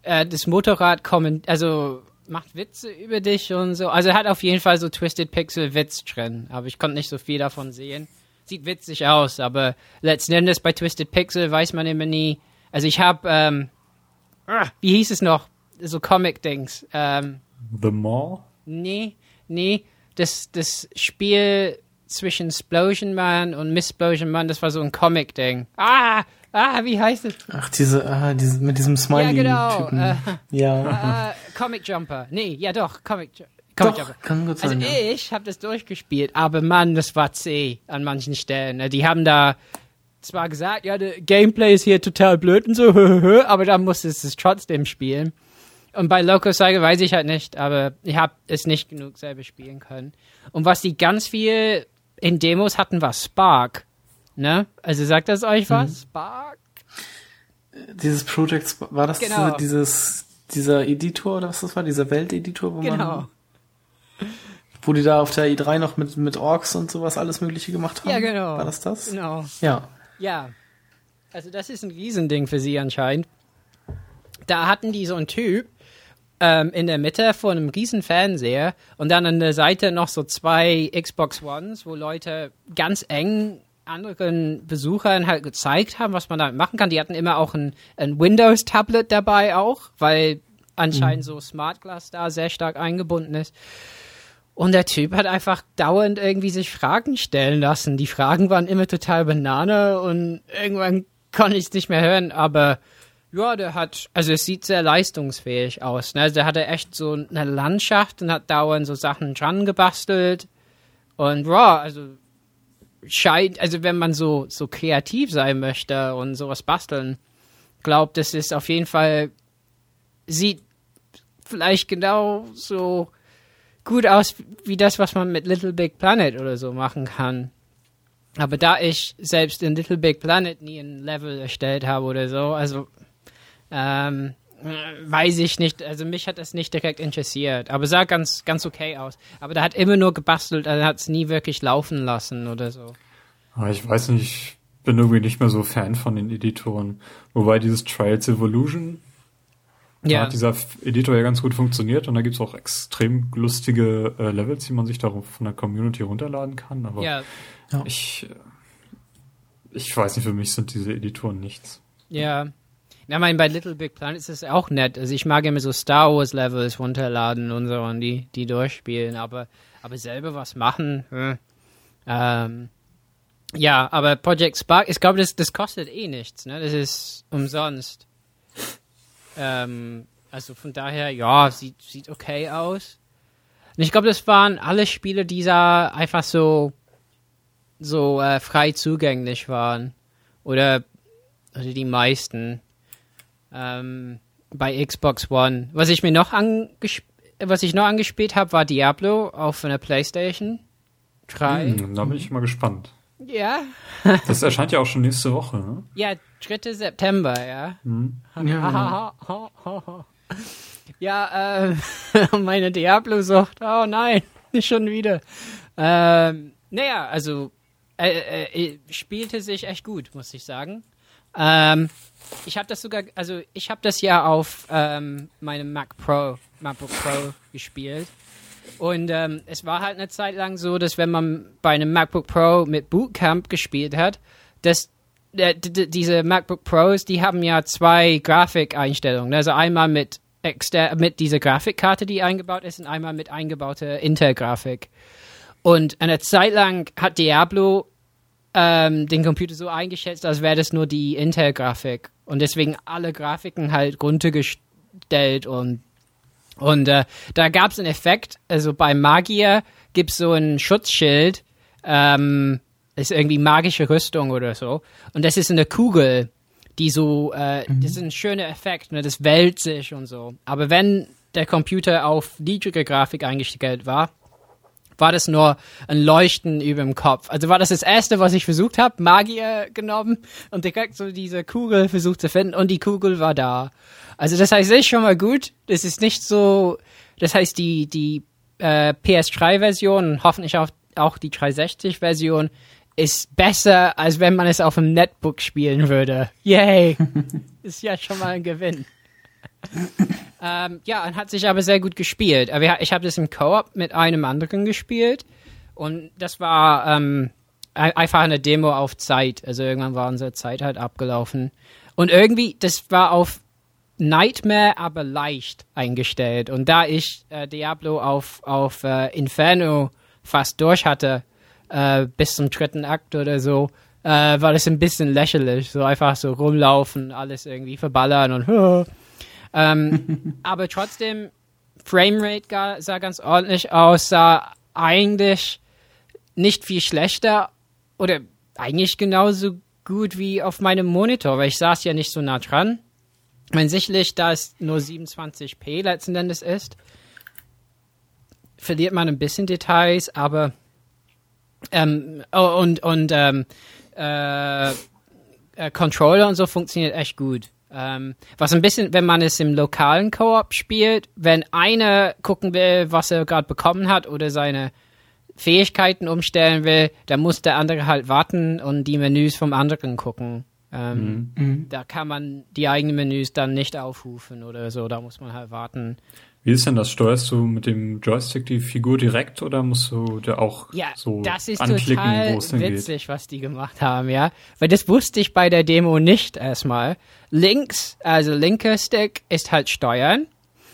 Speaker 3: äh, das Motorrad kommen, also macht Witze über dich und so. Also hat auf jeden Fall so Twisted Pixel Witz drin, aber ich konnte nicht so viel davon sehen. Sieht witzig aus, aber letzten Endes bei Twisted Pixel weiß man immer nie. Also ich habe, ähm, ah, wie hieß es noch? So Comic-Dings. Ähm,
Speaker 1: The Mall?
Speaker 3: Nee, nee, das, das Spiel zwischen Splosion Man und Miss Splosion Man, das war so ein Comic-Ding. Ah, ah, wie heißt es?
Speaker 2: Ach, diese, ah, diese, mit diesem
Speaker 3: Ja, genau.
Speaker 2: Smiley-Typen.
Speaker 3: Äh,
Speaker 2: ja.
Speaker 3: äh, Comic Jumper. Nee, ja doch, Comic, Comic
Speaker 2: Doch,
Speaker 3: Jumper.
Speaker 2: kann gut
Speaker 3: Also
Speaker 2: sein, ja.
Speaker 3: ich habe das durchgespielt, aber Mann, das war zäh an manchen Stellen. Ne? Die haben da zwar gesagt, ja, der Gameplay ist hier total blöd und so, aber dann musstest du es trotzdem spielen. Und bei Loco Cycle weiß ich halt nicht, aber ich habe es nicht genug selber spielen können. Und was die ganz viel in Demos hatten, war Spark. Ne? Also sagt das euch was?
Speaker 2: Mhm.
Speaker 3: Spark?
Speaker 2: Dieses Project, war das
Speaker 3: Genau.
Speaker 2: diese, dieses, dieser Editor oder was das war? Dieser Welteditor, wo
Speaker 3: Genau.
Speaker 2: man, wo die da auf der i3 noch mit, mit Orks und sowas alles Mögliche gemacht haben?
Speaker 3: Ja, genau.
Speaker 2: War das das?
Speaker 3: Genau.
Speaker 2: Ja.
Speaker 3: Ja. Also das ist ein Riesending für sie anscheinend. Da hatten die so einen Typ ähm, in der Mitte von einem riesen Fernseher und dann an der Seite noch so zwei Xbox Ones, wo Leute ganz eng anderen Besuchern halt gezeigt haben, was man damit machen kann. Die hatten immer auch ein, ein Windows-Tablet dabei auch, weil anscheinend so Smart Glass da sehr stark eingebunden ist. Und der Typ hat einfach dauernd irgendwie sich Fragen stellen lassen. Die Fragen waren immer total Banane und irgendwann konnte ich es nicht mehr hören, aber ja, der hat, also es sieht sehr leistungsfähig aus. Ne? Also der hatte echt so eine Landschaft und hat dauernd so Sachen dran gebastelt. Und ja, also scheint, also wenn man so, so kreativ sein möchte und sowas basteln, glaubt, das ist auf jeden Fall, sieht vielleicht genau so gut aus wie das, was man mit Little Big Planet oder so machen kann. Aber da ich selbst in Little Big Planet nie ein Level erstellt habe oder so, also ähm, äh, weiß ich nicht, also mich hat das nicht direkt interessiert, aber sah ganz, ganz okay aus. Aber der hat immer nur gebastelt, er hat es nie wirklich laufen lassen oder so.
Speaker 1: Aber ich weiß nicht, ich bin irgendwie nicht mehr so Fan von den Editoren. Wobei dieses Trials Evolution, da
Speaker 3: Ja,
Speaker 1: hat dieser Editor ja ganz gut funktioniert und da gibt's auch extrem lustige äh, Levels, die man sich darauf von der Community runterladen kann. Aber
Speaker 3: ja,
Speaker 1: ich, äh, ich weiß nicht, für mich sind diese Editoren nichts.
Speaker 3: ja. Ja, ich meine, bei Little Big Planet ist es auch nett. Also ich mag immer so Star Wars Levels runterladen und so und die, die durchspielen, aber, aber selber was machen, hm. ähm, ja, aber Project Spark, ich glaube, das, das kostet eh nichts, ne? Das ist umsonst. Ähm, also von daher, ja, sieht, sieht okay aus. Und ich glaube, das waren alle Spiele, die da einfach so, so äh, frei zugänglich waren. Oder, oder die meisten. Ähm, bei Xbox One. Was ich mir noch angesp was ich noch angespielt habe, war Diablo auf einer Playstation 3.
Speaker 1: Hm, da bin ich mal gespannt.
Speaker 3: Ja.
Speaker 1: Das erscheint ja auch schon nächste Woche, ne?
Speaker 3: Ja, 3. September, ja.
Speaker 1: Hm.
Speaker 2: Ja,
Speaker 3: ja, ähm, meine Diablo-Sucht. Oh nein, nicht schon wieder. Ähm, naja, also, äh, äh, spielte sich echt gut, muss ich sagen. Ähm, ich habe das sogar, also ich habe das ja auf ähm, meinem Mac Pro, MacBook Pro gespielt. Und ähm, es war halt eine Zeit lang so, dass wenn man bei einem MacBook Pro mit Bootcamp gespielt hat, dass äh, diese MacBook Pros, die haben ja zwei Grafikeinstellungen. Also einmal mit exter mit dieser Grafikkarte, die eingebaut ist, und einmal mit eingebauter Intel-Grafik. Und eine Zeit lang hat Diablo ähm, den Computer so eingeschätzt, als wäre das nur die Intel-Grafik. Und deswegen alle Grafiken halt runtergestellt und und äh, da gab es einen Effekt, also bei Magier gibt es so ein Schutzschild, ähm, ist irgendwie magische Rüstung oder so. Und das ist eine Kugel, die so, äh, das ist ein schöner Effekt, ne, das wälzt sich und so. Aber wenn der Computer auf niedrige Grafik eingestellt war, war das nur ein Leuchten über dem Kopf. Also war das das Erste, was ich versucht habe, Magier genommen und direkt so diese Kugel versucht zu finden und die Kugel war da. Also das heißt, ist schon mal gut. Das ist nicht so, das heißt, die, die äh, PS3-Version und hoffentlich auch, auch die 360-Version ist besser, als wenn man es auf dem Netbook spielen würde. Yay! ist ja schon mal ein Gewinn. Ähm, ja, und hat sich aber sehr gut gespielt. Ich habe das im Koop mit einem anderen gespielt und das war ähm, ein- einfach eine Demo auf Zeit. Also irgendwann war unsere Zeit halt abgelaufen. Und irgendwie, das war auf Nightmare, aber leicht eingestellt. Und da ich äh, Diablo auf, auf äh, Inferno fast durch hatte, äh, bis zum dritten Akt oder so, äh, war das ein bisschen lächerlich. So einfach so rumlaufen, alles irgendwie verballern und ähm, aber trotzdem, Framerate sah ganz ordentlich aus, sah eigentlich nicht viel schlechter oder eigentlich genauso gut wie auf meinem Monitor, weil ich saß ja nicht so nah dran. Meine, sicherlich, da es nur 27p letzten Endes ist, verliert man ein bisschen Details, aber ähm, oh, und und ähm, äh, äh, Controller und so funktioniert echt gut. Ähm, was ein bisschen, wenn man es im lokalen Koop spielt, wenn einer gucken will, was er gerade bekommen hat oder seine Fähigkeiten umstellen will, dann muss der andere halt warten und die Menüs vom anderen gucken. Ähm, Da kann man die eigenen Menüs dann nicht aufrufen oder so, da muss man halt warten.
Speaker 1: Wie ist denn das? Steuerst du mit dem Joystick die Figur direkt oder musst du da auch
Speaker 3: Ja,
Speaker 1: so
Speaker 3: das ist
Speaker 1: anklicken,
Speaker 3: total
Speaker 1: wo es denn geht?
Speaker 3: witzig, was die gemacht haben, ja. Weil das wusste ich bei der Demo nicht erstmal. Links, also linker Stick ist halt Steuern.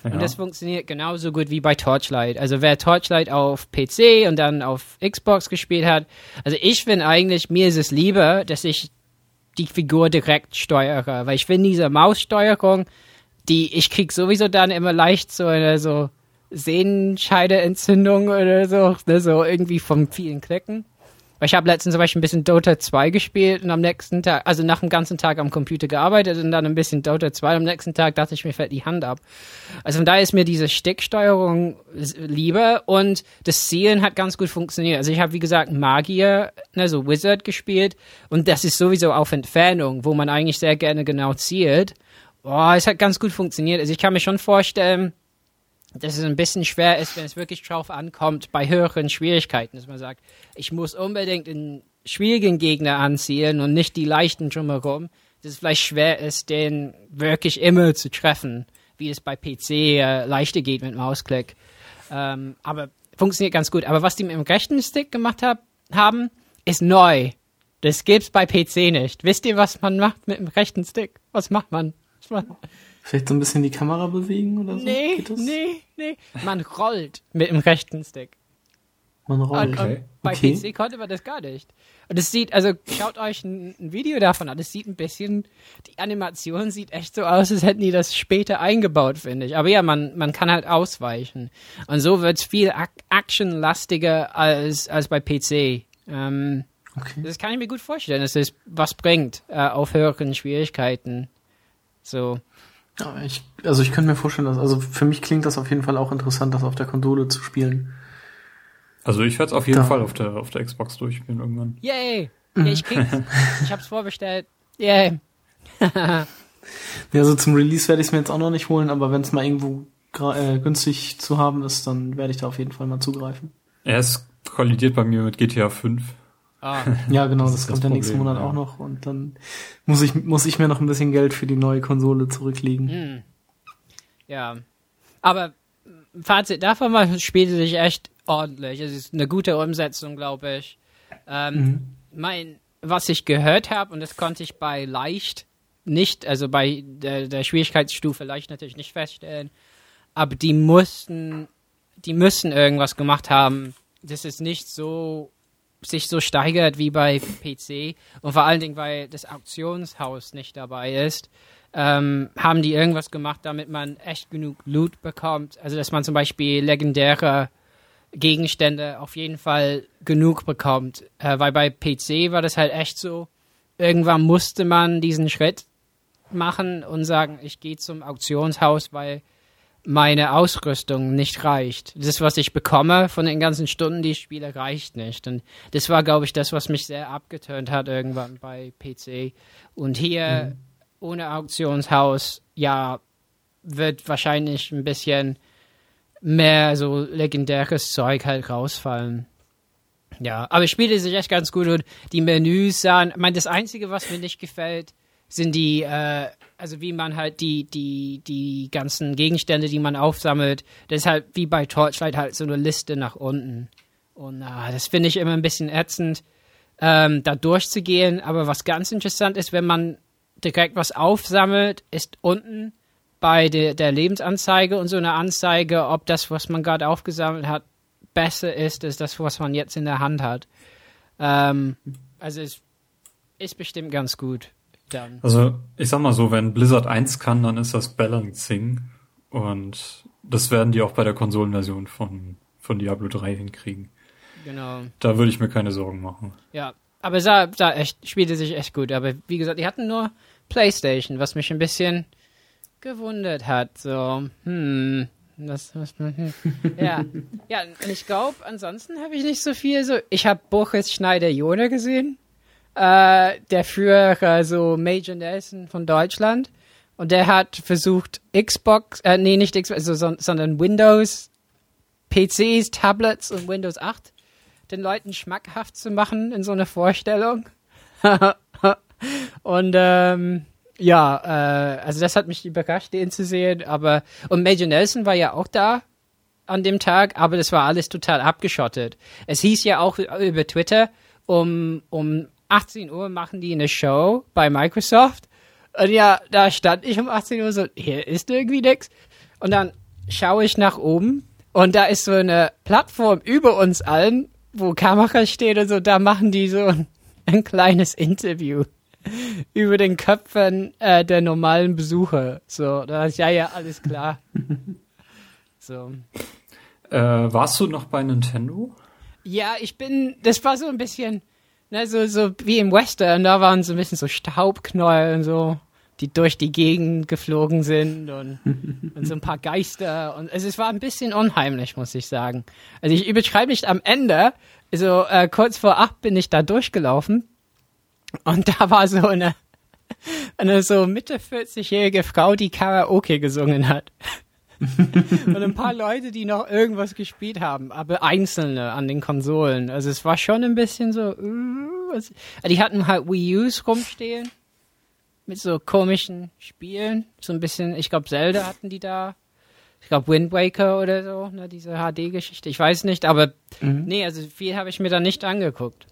Speaker 1: Ja.
Speaker 3: Und das funktioniert genauso gut wie bei Torchlight. Also wer Torchlight auf PC und dann auf Xbox gespielt hat, also ich finde eigentlich, mir ist es lieber, dass ich die Figur direkt steuere, weil ich finde diese Maussteuerung, die ich krieg sowieso dann immer leicht so eine so Sehenscheideentzündung oder so, ne, so irgendwie vom vielen Klicken. Weil ich habe letztens zum Beispiel ein bisschen Dota 2 gespielt und am nächsten Tag, also nach dem ganzen Tag am Computer gearbeitet und dann ein bisschen Dota 2 und am nächsten Tag dachte ich, mir fällt die Hand ab. Also von daher ist mir diese Sticksteuerung lieber und das Zielen hat ganz gut funktioniert. Also ich habe wie gesagt Magier, ne, so Wizard gespielt und das ist sowieso auf Entfernung, wo man eigentlich sehr gerne genau zielt. Oh, es hat ganz gut funktioniert. Also ich kann mir schon vorstellen, dass es ein bisschen schwer ist, wenn es wirklich drauf ankommt, bei höheren Schwierigkeiten, dass man sagt, ich muss unbedingt einen schwierigen Gegner anzielen und nicht die leichten drumherum, dass es vielleicht schwer ist, den wirklich immer zu treffen, wie es bei PC äh, leichter geht mit Mausklick. Ähm, aber funktioniert ganz gut. Aber was die mit dem rechten Stick gemacht hab, haben, ist neu. Das gibt's bei PC nicht. Wisst ihr, was man macht mit dem rechten Stick? Was macht man? Was macht man?
Speaker 2: Vielleicht so ein bisschen die Kamera bewegen oder so?
Speaker 3: Nee,
Speaker 2: Geht das?
Speaker 3: nee, nee. Man rollt mit dem rechten Stick.
Speaker 2: Man rollt.
Speaker 3: Und,
Speaker 1: Okay.
Speaker 3: und bei
Speaker 2: Okay.
Speaker 3: PC konnte man das gar nicht. Und es sieht, also schaut euch ein, ein Video davon an. Es sieht ein bisschen, die Animation sieht echt so aus, als hätten die das später eingebaut, finde ich. Aber ja, man, man kann halt ausweichen. Und so wird's viel ac actionlastiger als, als bei PC. Ähm,
Speaker 2: Okay.
Speaker 3: das kann ich mir gut vorstellen, dass es was bringt äh, auf höheren Schwierigkeiten. So.
Speaker 2: Ja, ich, also ich könnte mir vorstellen, dass, also für mich klingt das auf jeden Fall auch interessant, das auf der Konsole zu spielen.
Speaker 1: Also ich werde es auf jeden
Speaker 2: Da-
Speaker 1: Fall auf der, auf der Xbox durchspielen irgendwann.
Speaker 3: Yay! Ja, ich krieg's. ich hab's vorbestellt. Yay!
Speaker 2: Ja, also zum Release werde ich es mir jetzt auch noch nicht holen, aber wenn es mal irgendwo äh, günstig zu haben ist, dann werde ich da auf jeden Fall mal zugreifen.
Speaker 1: Er ist kollidiert bei mir mit GTA 5.
Speaker 3: Ah,
Speaker 2: Ja, genau,
Speaker 1: Das
Speaker 2: das,
Speaker 1: ist
Speaker 2: kommt
Speaker 1: das
Speaker 2: ja nächsten Monat
Speaker 1: ja.
Speaker 2: auch noch und dann muss ich, muss ich mir noch ein bisschen Geld für die neue Konsole zurücklegen.
Speaker 3: hm. Ja. Aber Fazit davon mal spielte sich echt ordentlich. Es ist eine gute Umsetzung, glaube ich. Ähm, Mein, was ich gehört habe, und das konnte ich bei leicht nicht, also bei der, der Schwierigkeitsstufe leicht natürlich nicht feststellen, aber die mussten, die müssen irgendwas gemacht haben, dass es nicht so sich so steigert wie bei PC und vor allen Dingen, weil das Auktionshaus nicht dabei ist, ähm, haben die irgendwas gemacht, damit man echt genug Loot bekommt. Also, dass man zum Beispiel legendäre Gegenstände auf jeden Fall genug bekommt. Äh, weil bei PC war das halt echt so, irgendwann musste man diesen Schritt machen und sagen, ich gehe zum Auktionshaus, weil meine Ausrüstung nicht reicht. Das, was ich bekomme von den ganzen Stunden, die ich spiele, reicht nicht. Und das war, glaube ich, das, was mich sehr abgeturnt hat irgendwann bei PC. Und hier ohne Auktionshaus, ja, wird wahrscheinlich ein bisschen mehr so legendäres Zeug halt rausfallen. Ja, aber es spielte sich echt ganz gut und die Menüs sahen, ich meine, das Einzige, was mir nicht gefällt, sind die, äh, also wie man halt die, die, die ganzen Gegenstände, die man aufsammelt, das ist halt wie bei Torchlight halt so eine Liste nach unten. Und ah, das finde ich immer ein bisschen ätzend, ähm, da durchzugehen. Aber was ganz interessant ist, wenn man direkt was aufsammelt, ist unten bei der, der Lebensanzeige und so eine Anzeige, ob das, was man gerade aufgesammelt hat, besser ist als das, was man jetzt in der Hand hat. Ähm, also es ist bestimmt ganz gut. Dann.
Speaker 1: Also ich sag mal so, wenn Blizzard 1 kann, dann ist das Balancing und das werden die auch bei der Konsolenversion von, von Diablo 3 hinkriegen.
Speaker 3: Genau.
Speaker 1: Da würde ich mir keine Sorgen machen.
Speaker 3: Ja, aber sah, sah echt, spielte sich echt gut. Aber wie gesagt, die hatten nur PlayStation, was mich ein bisschen gewundert hat. So, hm, das, was man, hm. ja, ja, und ich glaube, ansonsten habe ich nicht so viel. So, ich habe Boris Schneider-Jone gesehen, äh, der Führer, so Major Nelson von Deutschland. Und der hat versucht, Xbox, äh, nee, nicht Xbox, also, sondern Windows, PCs, Tablets und Windows 8 den Leuten schmackhaft zu machen in so einer Vorstellung. und ähm, ja, äh, also das hat mich überrascht, den zu sehen. Aber und Major Nelson war ja auch da an dem Tag, aber das war alles total abgeschottet. Es hieß ja auch über Twitter, um um 18 Uhr machen die eine Show bei Microsoft. Und ja, da stand ich um 18 Uhr so, hier ist irgendwie nix. Und dann schaue ich nach oben und da ist so eine Plattform über uns allen wo Kamera steht und so, da machen die so ein, ein kleines Interview über den Köpfen äh, der normalen Besucher. So, da ist ja, ja, alles klar. so.
Speaker 1: Äh, warst du noch bei Nintendo?
Speaker 3: Ja, ich bin, das war so ein bisschen, ne, so, so wie im Western, da waren so ein bisschen so Staubknäuel und so die durch die Gegend geflogen sind und, und so ein paar Geister. Und also es war ein bisschen unheimlich, muss ich sagen. Also ich überschreibe nicht am Ende, also äh, kurz vor acht bin ich da durchgelaufen und da war so eine, eine so Mitte 40-jährige Frau, die Karaoke gesungen hat. und ein paar Leute, die noch irgendwas gespielt haben, aber einzelne an den Konsolen. Also es war schon ein bisschen so, uh, die hatten halt Wii U's rumstehen mit so komischen Spielen. So ein bisschen, ich glaube, Zelda hatten die da. Ich glaube, Wind Waker oder so, ne, diese HD-Geschichte. Ich weiß nicht, aber mhm. nee, also viel habe ich mir da nicht angeguckt.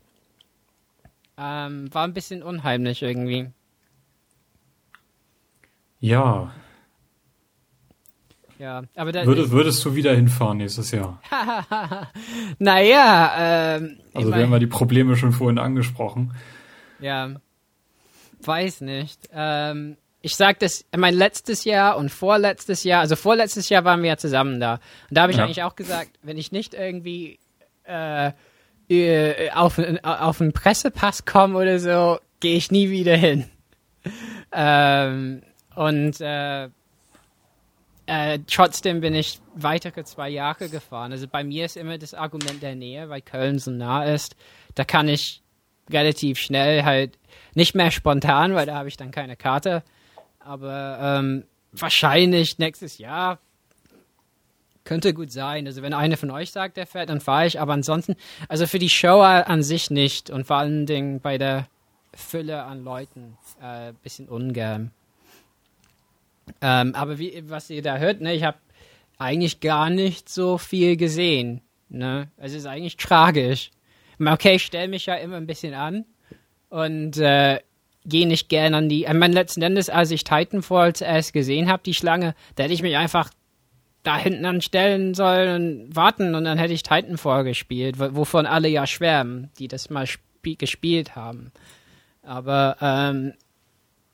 Speaker 3: Ähm, war ein bisschen unheimlich irgendwie.
Speaker 1: Ja.
Speaker 3: Ja, aber da,
Speaker 1: Würde, würdest du wieder hinfahren nächstes Jahr?
Speaker 3: naja, ähm,
Speaker 1: Also wir haben ja die Probleme schon vorhin angesprochen.
Speaker 3: Ja weiß nicht. Ähm, ich sag das, mein letztes Jahr und vorletztes Jahr, also vorletztes Jahr waren wir ja zusammen da. Und da habe ich ja. eigentlich auch gesagt, wenn ich nicht irgendwie äh, äh auf, auf einen Pressepass komme oder so, gehe ich nie wieder hin. ähm, und äh, äh, trotzdem bin ich weitere zwei Jahre gefahren. Also bei mir ist immer das Argument der Nähe, weil Köln so nah ist. Da kann ich relativ schnell halt nicht mehr spontan, weil da habe ich dann keine Karte. Aber ähm, wahrscheinlich nächstes Jahr könnte gut sein. Also wenn einer von euch sagt, der fährt, dann fahre ich. Aber ansonsten, also für die Show an sich nicht. Und vor allen Dingen bei der Fülle an Leuten äh, bisschen ungern. Ähm, aber wie, was ihr da hört, ne, ich habe eigentlich gar nicht so viel gesehen. Ne? Es ist eigentlich tragisch. Okay, ich stelle mich ja immer ein bisschen an und äh, gehe nicht gern an die. Ich meine, letzten Endes, als ich Titanfall zuerst gesehen habe, die Schlange, da hätte ich mich einfach da hinten anstellen sollen und warten und dann hätte ich Titanfall gespielt, wovon alle ja schwärmen, die das mal sp gespielt haben. Aber ähm,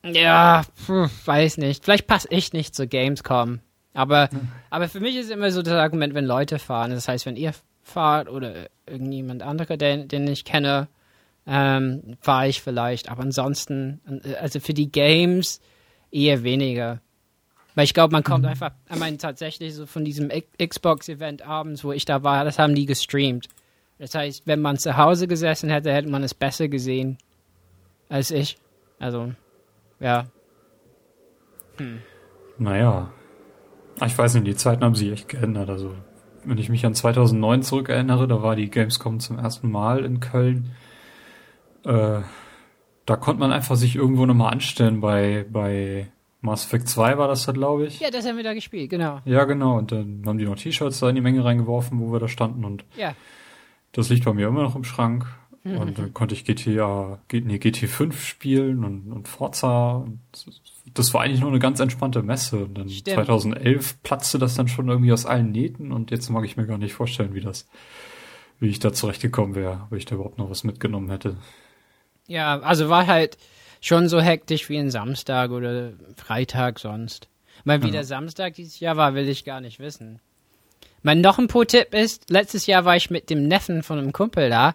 Speaker 3: ja, pf, weiß nicht. Vielleicht passe ich nicht zu Gamescom. Aber, hm. aber für mich ist immer so das Argument, wenn Leute fahren. Das heißt, wenn ihr fahrt oder irgendjemand anderer, den, den ich kenne, ähm, war ich vielleicht. Aber ansonsten, also für die Games eher weniger. Weil ich glaube, man kommt mhm. einfach, ich meine tatsächlich so von diesem Xbox-Event abends, wo ich da war, das haben die gestreamt. Das heißt, wenn man zu Hause gesessen hätte, hätte man es besser gesehen als ich. Also, ja.
Speaker 1: Hm. Naja. Ich weiß nicht, die Zeiten haben sich echt geändert. Also wenn ich mich an 2009 zurückerinnere, da war die Gamescom zum ersten Mal in Köln. Äh, da konnte man einfach sich irgendwo nochmal anstellen bei, bei Mass Effect 2 war das da, glaube ich.
Speaker 3: Ja, das haben wir da gespielt, genau.
Speaker 1: Ja, genau. Und dann haben die noch T-Shirts da in die Menge reingeworfen, wo wir da standen und
Speaker 3: ja.
Speaker 1: das liegt bei mir immer noch im Schrank. Und dann konnte ich GTA, nee, GT5 spielen und, und Forza. Und das war eigentlich nur eine ganz entspannte Messe. Und dann
Speaker 3: Stimmt.
Speaker 1: 2011 platzte das dann schon irgendwie aus allen Nähten und jetzt mag ich mir gar nicht vorstellen, wie das, wie ich da zurechtgekommen wäre, ob ich da überhaupt noch was mitgenommen hätte.
Speaker 3: Ja, also war halt schon so hektisch wie ein Samstag oder Freitag sonst. Mal wie
Speaker 1: Ja.
Speaker 3: der Samstag dieses Jahr war, will ich gar nicht wissen. Mein noch ein Pro-Tipp ist, letztes Jahr war ich mit dem Neffen von einem Kumpel da.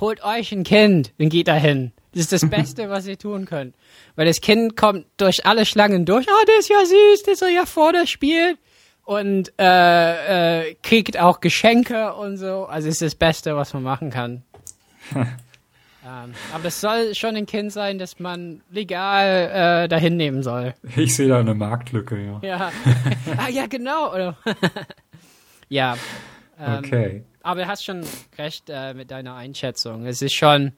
Speaker 3: Holt euch ein Kind und geht dahin. Das ist das Beste, was ihr tun könnt. Weil das Kind kommt durch alle Schlangen durch. Oh, der ist ja süß, der soll ja vor der spielt. Und äh, äh, kriegt auch Geschenke und so. Also ist das Beste, was man machen kann. Ähm, aber es soll schon ein Kind sein, das man legal äh, dahin nehmen soll.
Speaker 1: Ich sehe da eine Marktlücke, ja.
Speaker 3: Ja. ah, ja, genau. Oder? ja. Ähm,
Speaker 1: Okay.
Speaker 3: Aber du hast schon recht äh, mit deiner Einschätzung. Es ist schon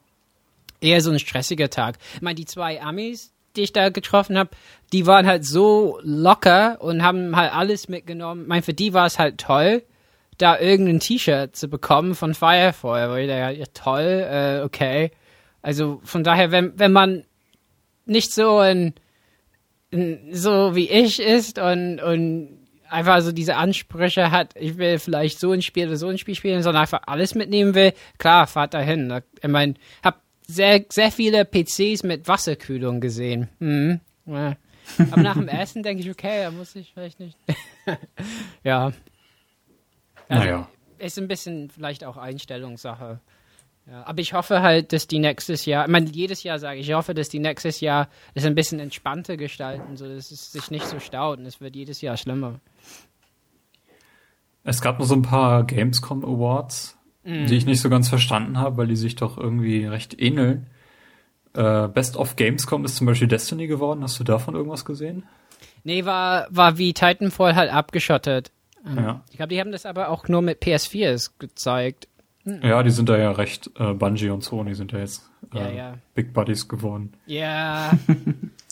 Speaker 3: eher so ein stressiger Tag. Ich meine, die zwei Amis, die ich da getroffen habe, die waren halt so locker und haben halt alles mitgenommen. Ich meine, für die war es halt toll, da irgendein T-Shirt zu bekommen von Firefall. Weil ich dachte, ja toll, äh, okay. Also von daher, wenn, wenn man nicht so ein, so wie ich ist und, und einfach so diese Ansprüche hat, ich will vielleicht so ein Spiel oder so ein Spiel spielen, sondern einfach alles mitnehmen will, klar, fahrt dahin. Da- Ich meine, hab sehr, sehr viele PCs mit Wasserkühlung gesehen. Mhm. Ja. Aber nach dem Essen denke ich, okay, da muss ich vielleicht nicht. ja. Also,
Speaker 1: Naja.
Speaker 3: Ist ein bisschen vielleicht auch Einstellungssache. Ja, aber ich hoffe halt, dass die nächstes Jahr, ich meine, jedes Jahr sage ich, ich hoffe, dass die nächstes Jahr das ein bisschen entspannter gestalten, so dass es sich nicht so staut und es wird jedes Jahr schlimmer.
Speaker 1: Es gab noch so ein paar Gamescom Awards, die ich nicht so ganz verstanden habe, weil die sich doch irgendwie recht ähneln. Äh, Best of Gamescom ist zum Beispiel Destiny geworden. Hast du davon irgendwas gesehen?
Speaker 3: Nee, war, war wie Titanfall halt abgeschottet.
Speaker 1: Ja.
Speaker 3: Ich glaube, die haben das aber auch nur mit PS4s gezeigt.
Speaker 1: Ja, die sind da ja recht, äh, Bungie und Sony sind ja jetzt äh,
Speaker 3: Ja, ja.
Speaker 1: Big Buddies geworden.
Speaker 3: Ja.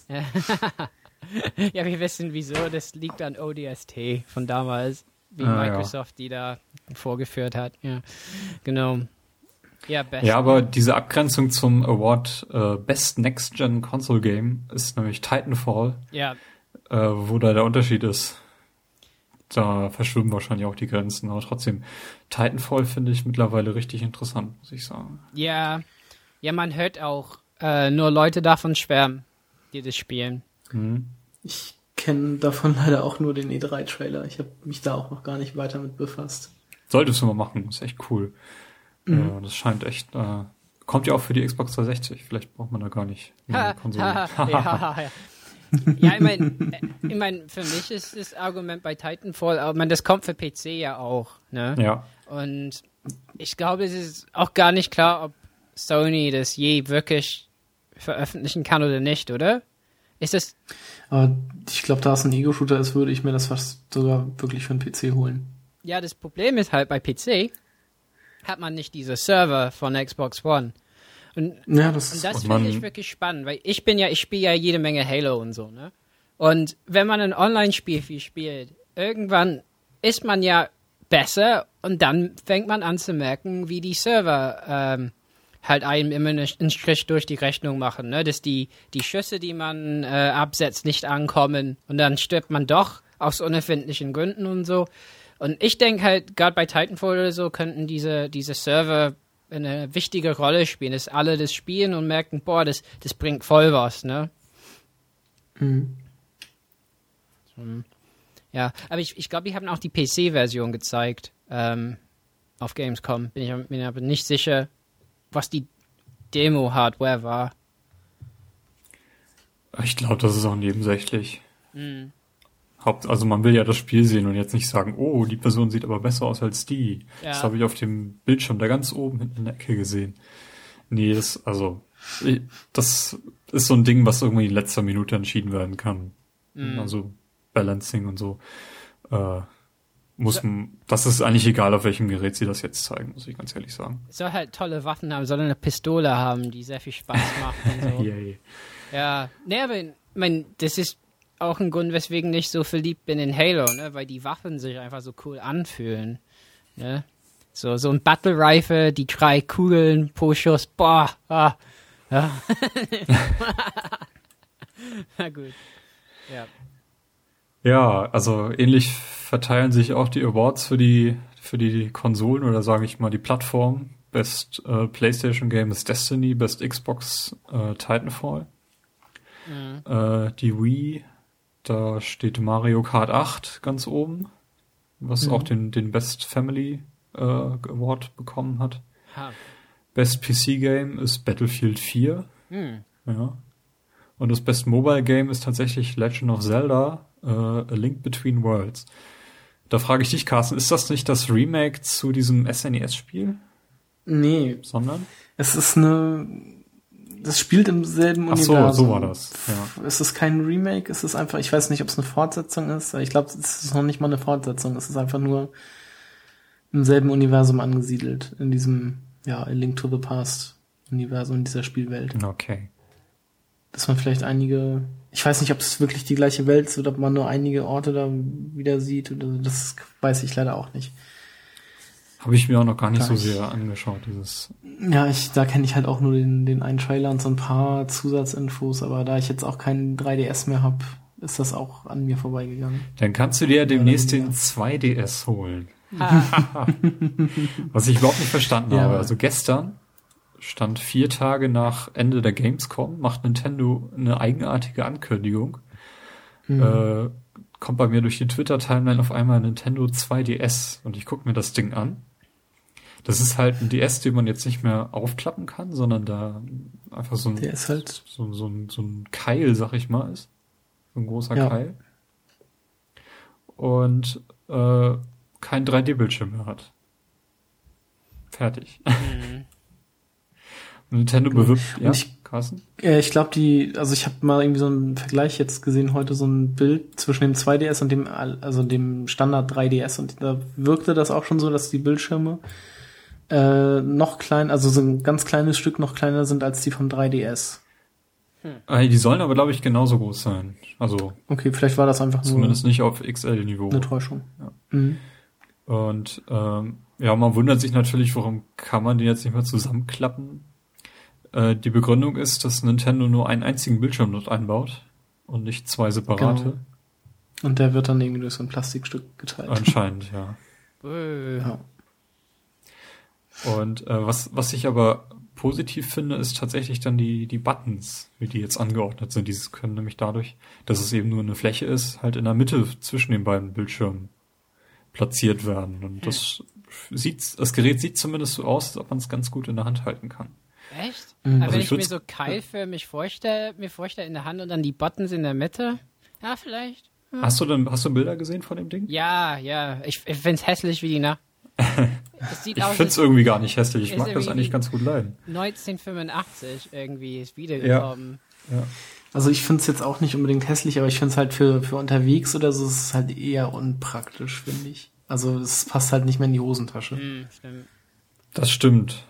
Speaker 3: ja. ja, wir wissen wieso. Das liegt an ODST von damals, wie
Speaker 1: Ah, ja.
Speaker 3: Microsoft die da vorgeführt hat. Ja, genau. Ja, best.
Speaker 1: Ja, aber diese Abgrenzung zum Award äh, Best Next Gen Console Game ist nämlich Titanfall,
Speaker 3: ja,
Speaker 1: äh, wo da der Unterschied ist. Da verschwimmen wahrscheinlich auch die Grenzen, aber trotzdem, Titanfall finde ich mittlerweile richtig interessant, muss ich sagen.
Speaker 3: ja, ja, man hört auch äh, nur Leute davon schwärmen, die das spielen.
Speaker 1: Mhm.
Speaker 2: Ich kenne davon leider auch nur den E3-Trailer. Ich habe mich da auch noch gar nicht weiter mit befasst.
Speaker 1: Solltest du mal machen, ist echt cool. Äh, das scheint echt, äh, kommt ja auch für die Xbox 360, vielleicht braucht man da gar nicht eine
Speaker 3: Ha,
Speaker 1: Konsole.
Speaker 3: ha, ha, ja, ja. Ja, ich meine, ich mein, für mich ist das Argument bei Titanfall, aber mein, das kommt für PC ja auch, ne?
Speaker 1: ja,
Speaker 3: Und ich glaube, es ist auch gar nicht klar, ob Sony das je wirklich veröffentlichen kann oder nicht, oder? Ist das,
Speaker 2: Aber ich glaube, da es ein Ego-Shooter ist, würde ich mir das fast sogar wirklich für einen PC holen.
Speaker 3: ja, das Problem ist halt bei PC hat man nicht diese Server von Xbox One. Und
Speaker 2: Ja, das
Speaker 3: Und das finde ich wirklich spannend, weil ich bin ja, ich spiele ja jede Menge Halo und so, ne? Und wenn man ein Online-Spiel viel spielt, irgendwann ist man ja besser und dann fängt man an zu merken, wie die Server ähm, halt einem immer ne- einen Strich durch die Rechnung machen, ne? Dass die, die Schüsse, die man äh, absetzt, nicht ankommen und dann stirbt man doch aus unerfindlichen Gründen und so. Und ich denke halt, gerade bei Titanfall oder so, könnten diese, diese Server eine wichtige Rolle spielen, dass alle das spielen und merken, boah, das, das bringt voll was, ne?
Speaker 2: Mhm.
Speaker 3: Ja, aber ich, ich glaube, die haben auch die PC-Version gezeigt ähm, auf Gamescom. Bin ich mir aber nicht sicher, was die Demo-Hardware war.
Speaker 1: ich glaube, das ist auch nebensächlich.
Speaker 3: Mhm.
Speaker 1: Haupt, also man will ja das Spiel sehen und jetzt nicht sagen, oh, die Person sieht aber besser aus als die.
Speaker 3: Ja.
Speaker 1: Das habe ich auf dem Bildschirm da ganz oben hinten in der Ecke gesehen. Nee, das, also, ich- das ist so ein Ding, was irgendwie in letzter Minute entschieden werden kann.
Speaker 3: Mhm.
Speaker 1: Also Balancing und so. Äh, muss, das ist eigentlich egal, auf welchem Gerät sie das jetzt zeigen, muss ich ganz ehrlich sagen.
Speaker 3: Soll halt tolle Waffen haben, soll eine Pistole haben, die sehr viel Spaß macht und so.
Speaker 1: Yay.
Speaker 3: Ja, ne, aber ich mein, das ist auch ein Grund, weswegen ich so verliebt bin in Halo, ne, weil die Waffen sich einfach so cool anfühlen, ne. So, so ein Battle Rifle, die drei Kugeln pro Schuss, boah, ah, ja. Na gut. Ja.
Speaker 1: Ja, also ähnlich verteilen sich auch die Awards für die für die Konsolen oder sage ich mal die Plattform. Best äh, PlayStation Game ist Destiny, Best Xbox äh, Titanfall. Mhm. Äh, die Wii, da steht Mario Kart 8 ganz oben, was mhm. auch den den Best Family äh, Award bekommen hat. Ha. Best PC Game ist Battlefield 4. Mhm. Ja. Und das Best Mobile Game ist tatsächlich Legend of Zelda, äh, A Link Between Worlds. Da frage ich dich, Carsten, ist das nicht das Remake zu diesem SNES-Spiel?
Speaker 2: Nee.
Speaker 1: Sondern?
Speaker 2: Es ist eine, das spielt im selben
Speaker 1: Ach
Speaker 2: Universum.
Speaker 1: so, so war das. Ja.
Speaker 2: Es ist kein Remake, es ist einfach, ich weiß nicht, ob es eine Fortsetzung ist. Ich glaube, es ist noch nicht mal eine Fortsetzung. Es ist einfach nur im selben Universum angesiedelt. In diesem, ja, A Link to the Past Universum, in dieser Spielwelt.
Speaker 1: Okay.
Speaker 2: Dass man vielleicht einige ich weiß nicht, ob es wirklich die gleiche Welt ist oder ob man nur einige Orte da wieder sieht. Das weiß ich leider auch nicht.
Speaker 1: Habe ich mir auch noch gar nicht gar so sehr angeschaut, dieses.
Speaker 2: Ja, ich, da kenne ich halt auch nur den, den einen Trailer und so ein paar Zusatzinfos, aber da ich jetzt auch keinen 3DS mehr habe, ist das auch an mir vorbeigegangen.
Speaker 1: Dann kannst du dir ja demnächst den 2DS holen. Was ich überhaupt nicht verstanden ja, habe. Also gestern stand vier Tage nach Ende der Gamescom, macht Nintendo eine eigenartige Ankündigung. Mhm. Äh, kommt bei mir durch die Twitter-Timeline auf einmal Nintendo 2DS und ich gucke mir das Ding an. Das ist halt ein DS, den man jetzt nicht mehr aufklappen kann, sondern da einfach so ein,
Speaker 2: Der ist halt
Speaker 1: so, so, ein, so ein Keil, sag ich mal, ist. So ein großer ja. Keil. Und äh, kein 3D-Bildschirm mehr hat. Fertig. Mhm. Nintendo bewirbt, ja,
Speaker 2: ich, Carsten? Äh, ich glaube, die, also ich habe mal irgendwie so einen Vergleich jetzt gesehen, heute so ein Bild zwischen dem 2DS und dem, also dem Standard 3DS und da wirkte das auch schon so, dass die Bildschirme äh, noch klein, also so ein ganz kleines Stück noch kleiner sind als die vom 3DS.
Speaker 1: Hm. Die sollen aber, glaube ich, genauso groß sein. Also.
Speaker 2: Okay, vielleicht war das einfach
Speaker 1: nur. Zumindest nicht auf XL-Niveau.
Speaker 2: Eine Täuschung.
Speaker 1: Ja. Mhm. Und ähm, ja, man wundert sich natürlich, warum kann man die jetzt nicht mehr zusammenklappen? Äh, die Begründung ist, dass Nintendo nur einen einzigen Bildschirm dort einbaut und nicht zwei separate. Genau.
Speaker 2: Und der wird dann irgendwie durch so ein Plastikstück geteilt.
Speaker 1: Anscheinend, ja. ja. Und äh, was, was ich aber positiv finde, ist tatsächlich dann die, die Buttons, wie die jetzt angeordnet sind. Dieses können nämlich dadurch, dass es eben nur eine Fläche ist, halt in der Mitte zwischen den beiden Bildschirmen platziert werden. Und das sieht, das Gerät sieht zumindest so aus, als ob man es ganz gut in der Hand halten kann.
Speaker 3: Echt? Mhm. Also wenn ich, ich mir so keilförmig vorstelle, mir vorstelle in der Hand und dann die Buttons in der Mitte, ja, vielleicht.
Speaker 1: Ja. Hast du denn, hast du Bilder gesehen von dem Ding?
Speaker 3: Ja, ja. Ich, ich finde es hässlich wie die Nacht.
Speaker 1: Ich finde es irgendwie gar nicht hässlich. Ich mag das eigentlich ganz gut leiden.
Speaker 3: 1985 irgendwie ist wiedergekommen.
Speaker 1: Ja. ja.
Speaker 2: Also ich finde es jetzt auch nicht unbedingt hässlich, aber ich finde es halt für, für unterwegs oder so ist es halt eher unpraktisch, finde ich. Also es passt halt nicht mehr in die Hosentasche. Mm,
Speaker 1: stimmt. Das stimmt.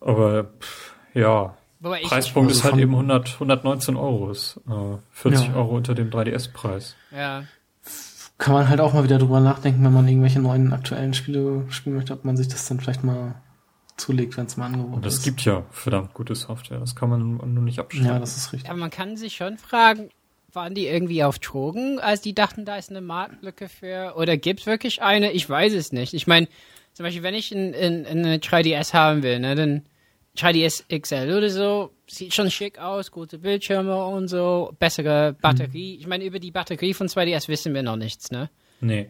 Speaker 1: Aber pff, ja, Preispunkt ist halt eben 100, 119 Euro, ist äh, 40 ja. Euro unter dem 3DS-Preis.
Speaker 3: Ja.
Speaker 2: Kann man halt auch mal wieder drüber nachdenken, wenn man irgendwelche neuen aktuellen Spiele spielen möchte, ob man sich das dann vielleicht mal zulegt, wenn es mal angeboten
Speaker 1: Und
Speaker 2: es
Speaker 1: gibt ja verdammt gute Software, das kann man nur nicht abstellen.
Speaker 2: Ja, das ist richtig.
Speaker 3: Aber man kann sich schon fragen, waren die irgendwie auf Drogen, als die dachten, da ist eine Marktlücke für, oder gibt's wirklich eine? Ich weiß es nicht. Ich meine, zum Beispiel, wenn ich in, in, in eine 3DS haben will, ne, dann 3DS XL oder so, sieht schon schick aus, gute Bildschirme und so, bessere Batterie. Mhm. Ich meine, über die Batterie von 2DS wissen wir noch nichts, ne?
Speaker 1: Nee.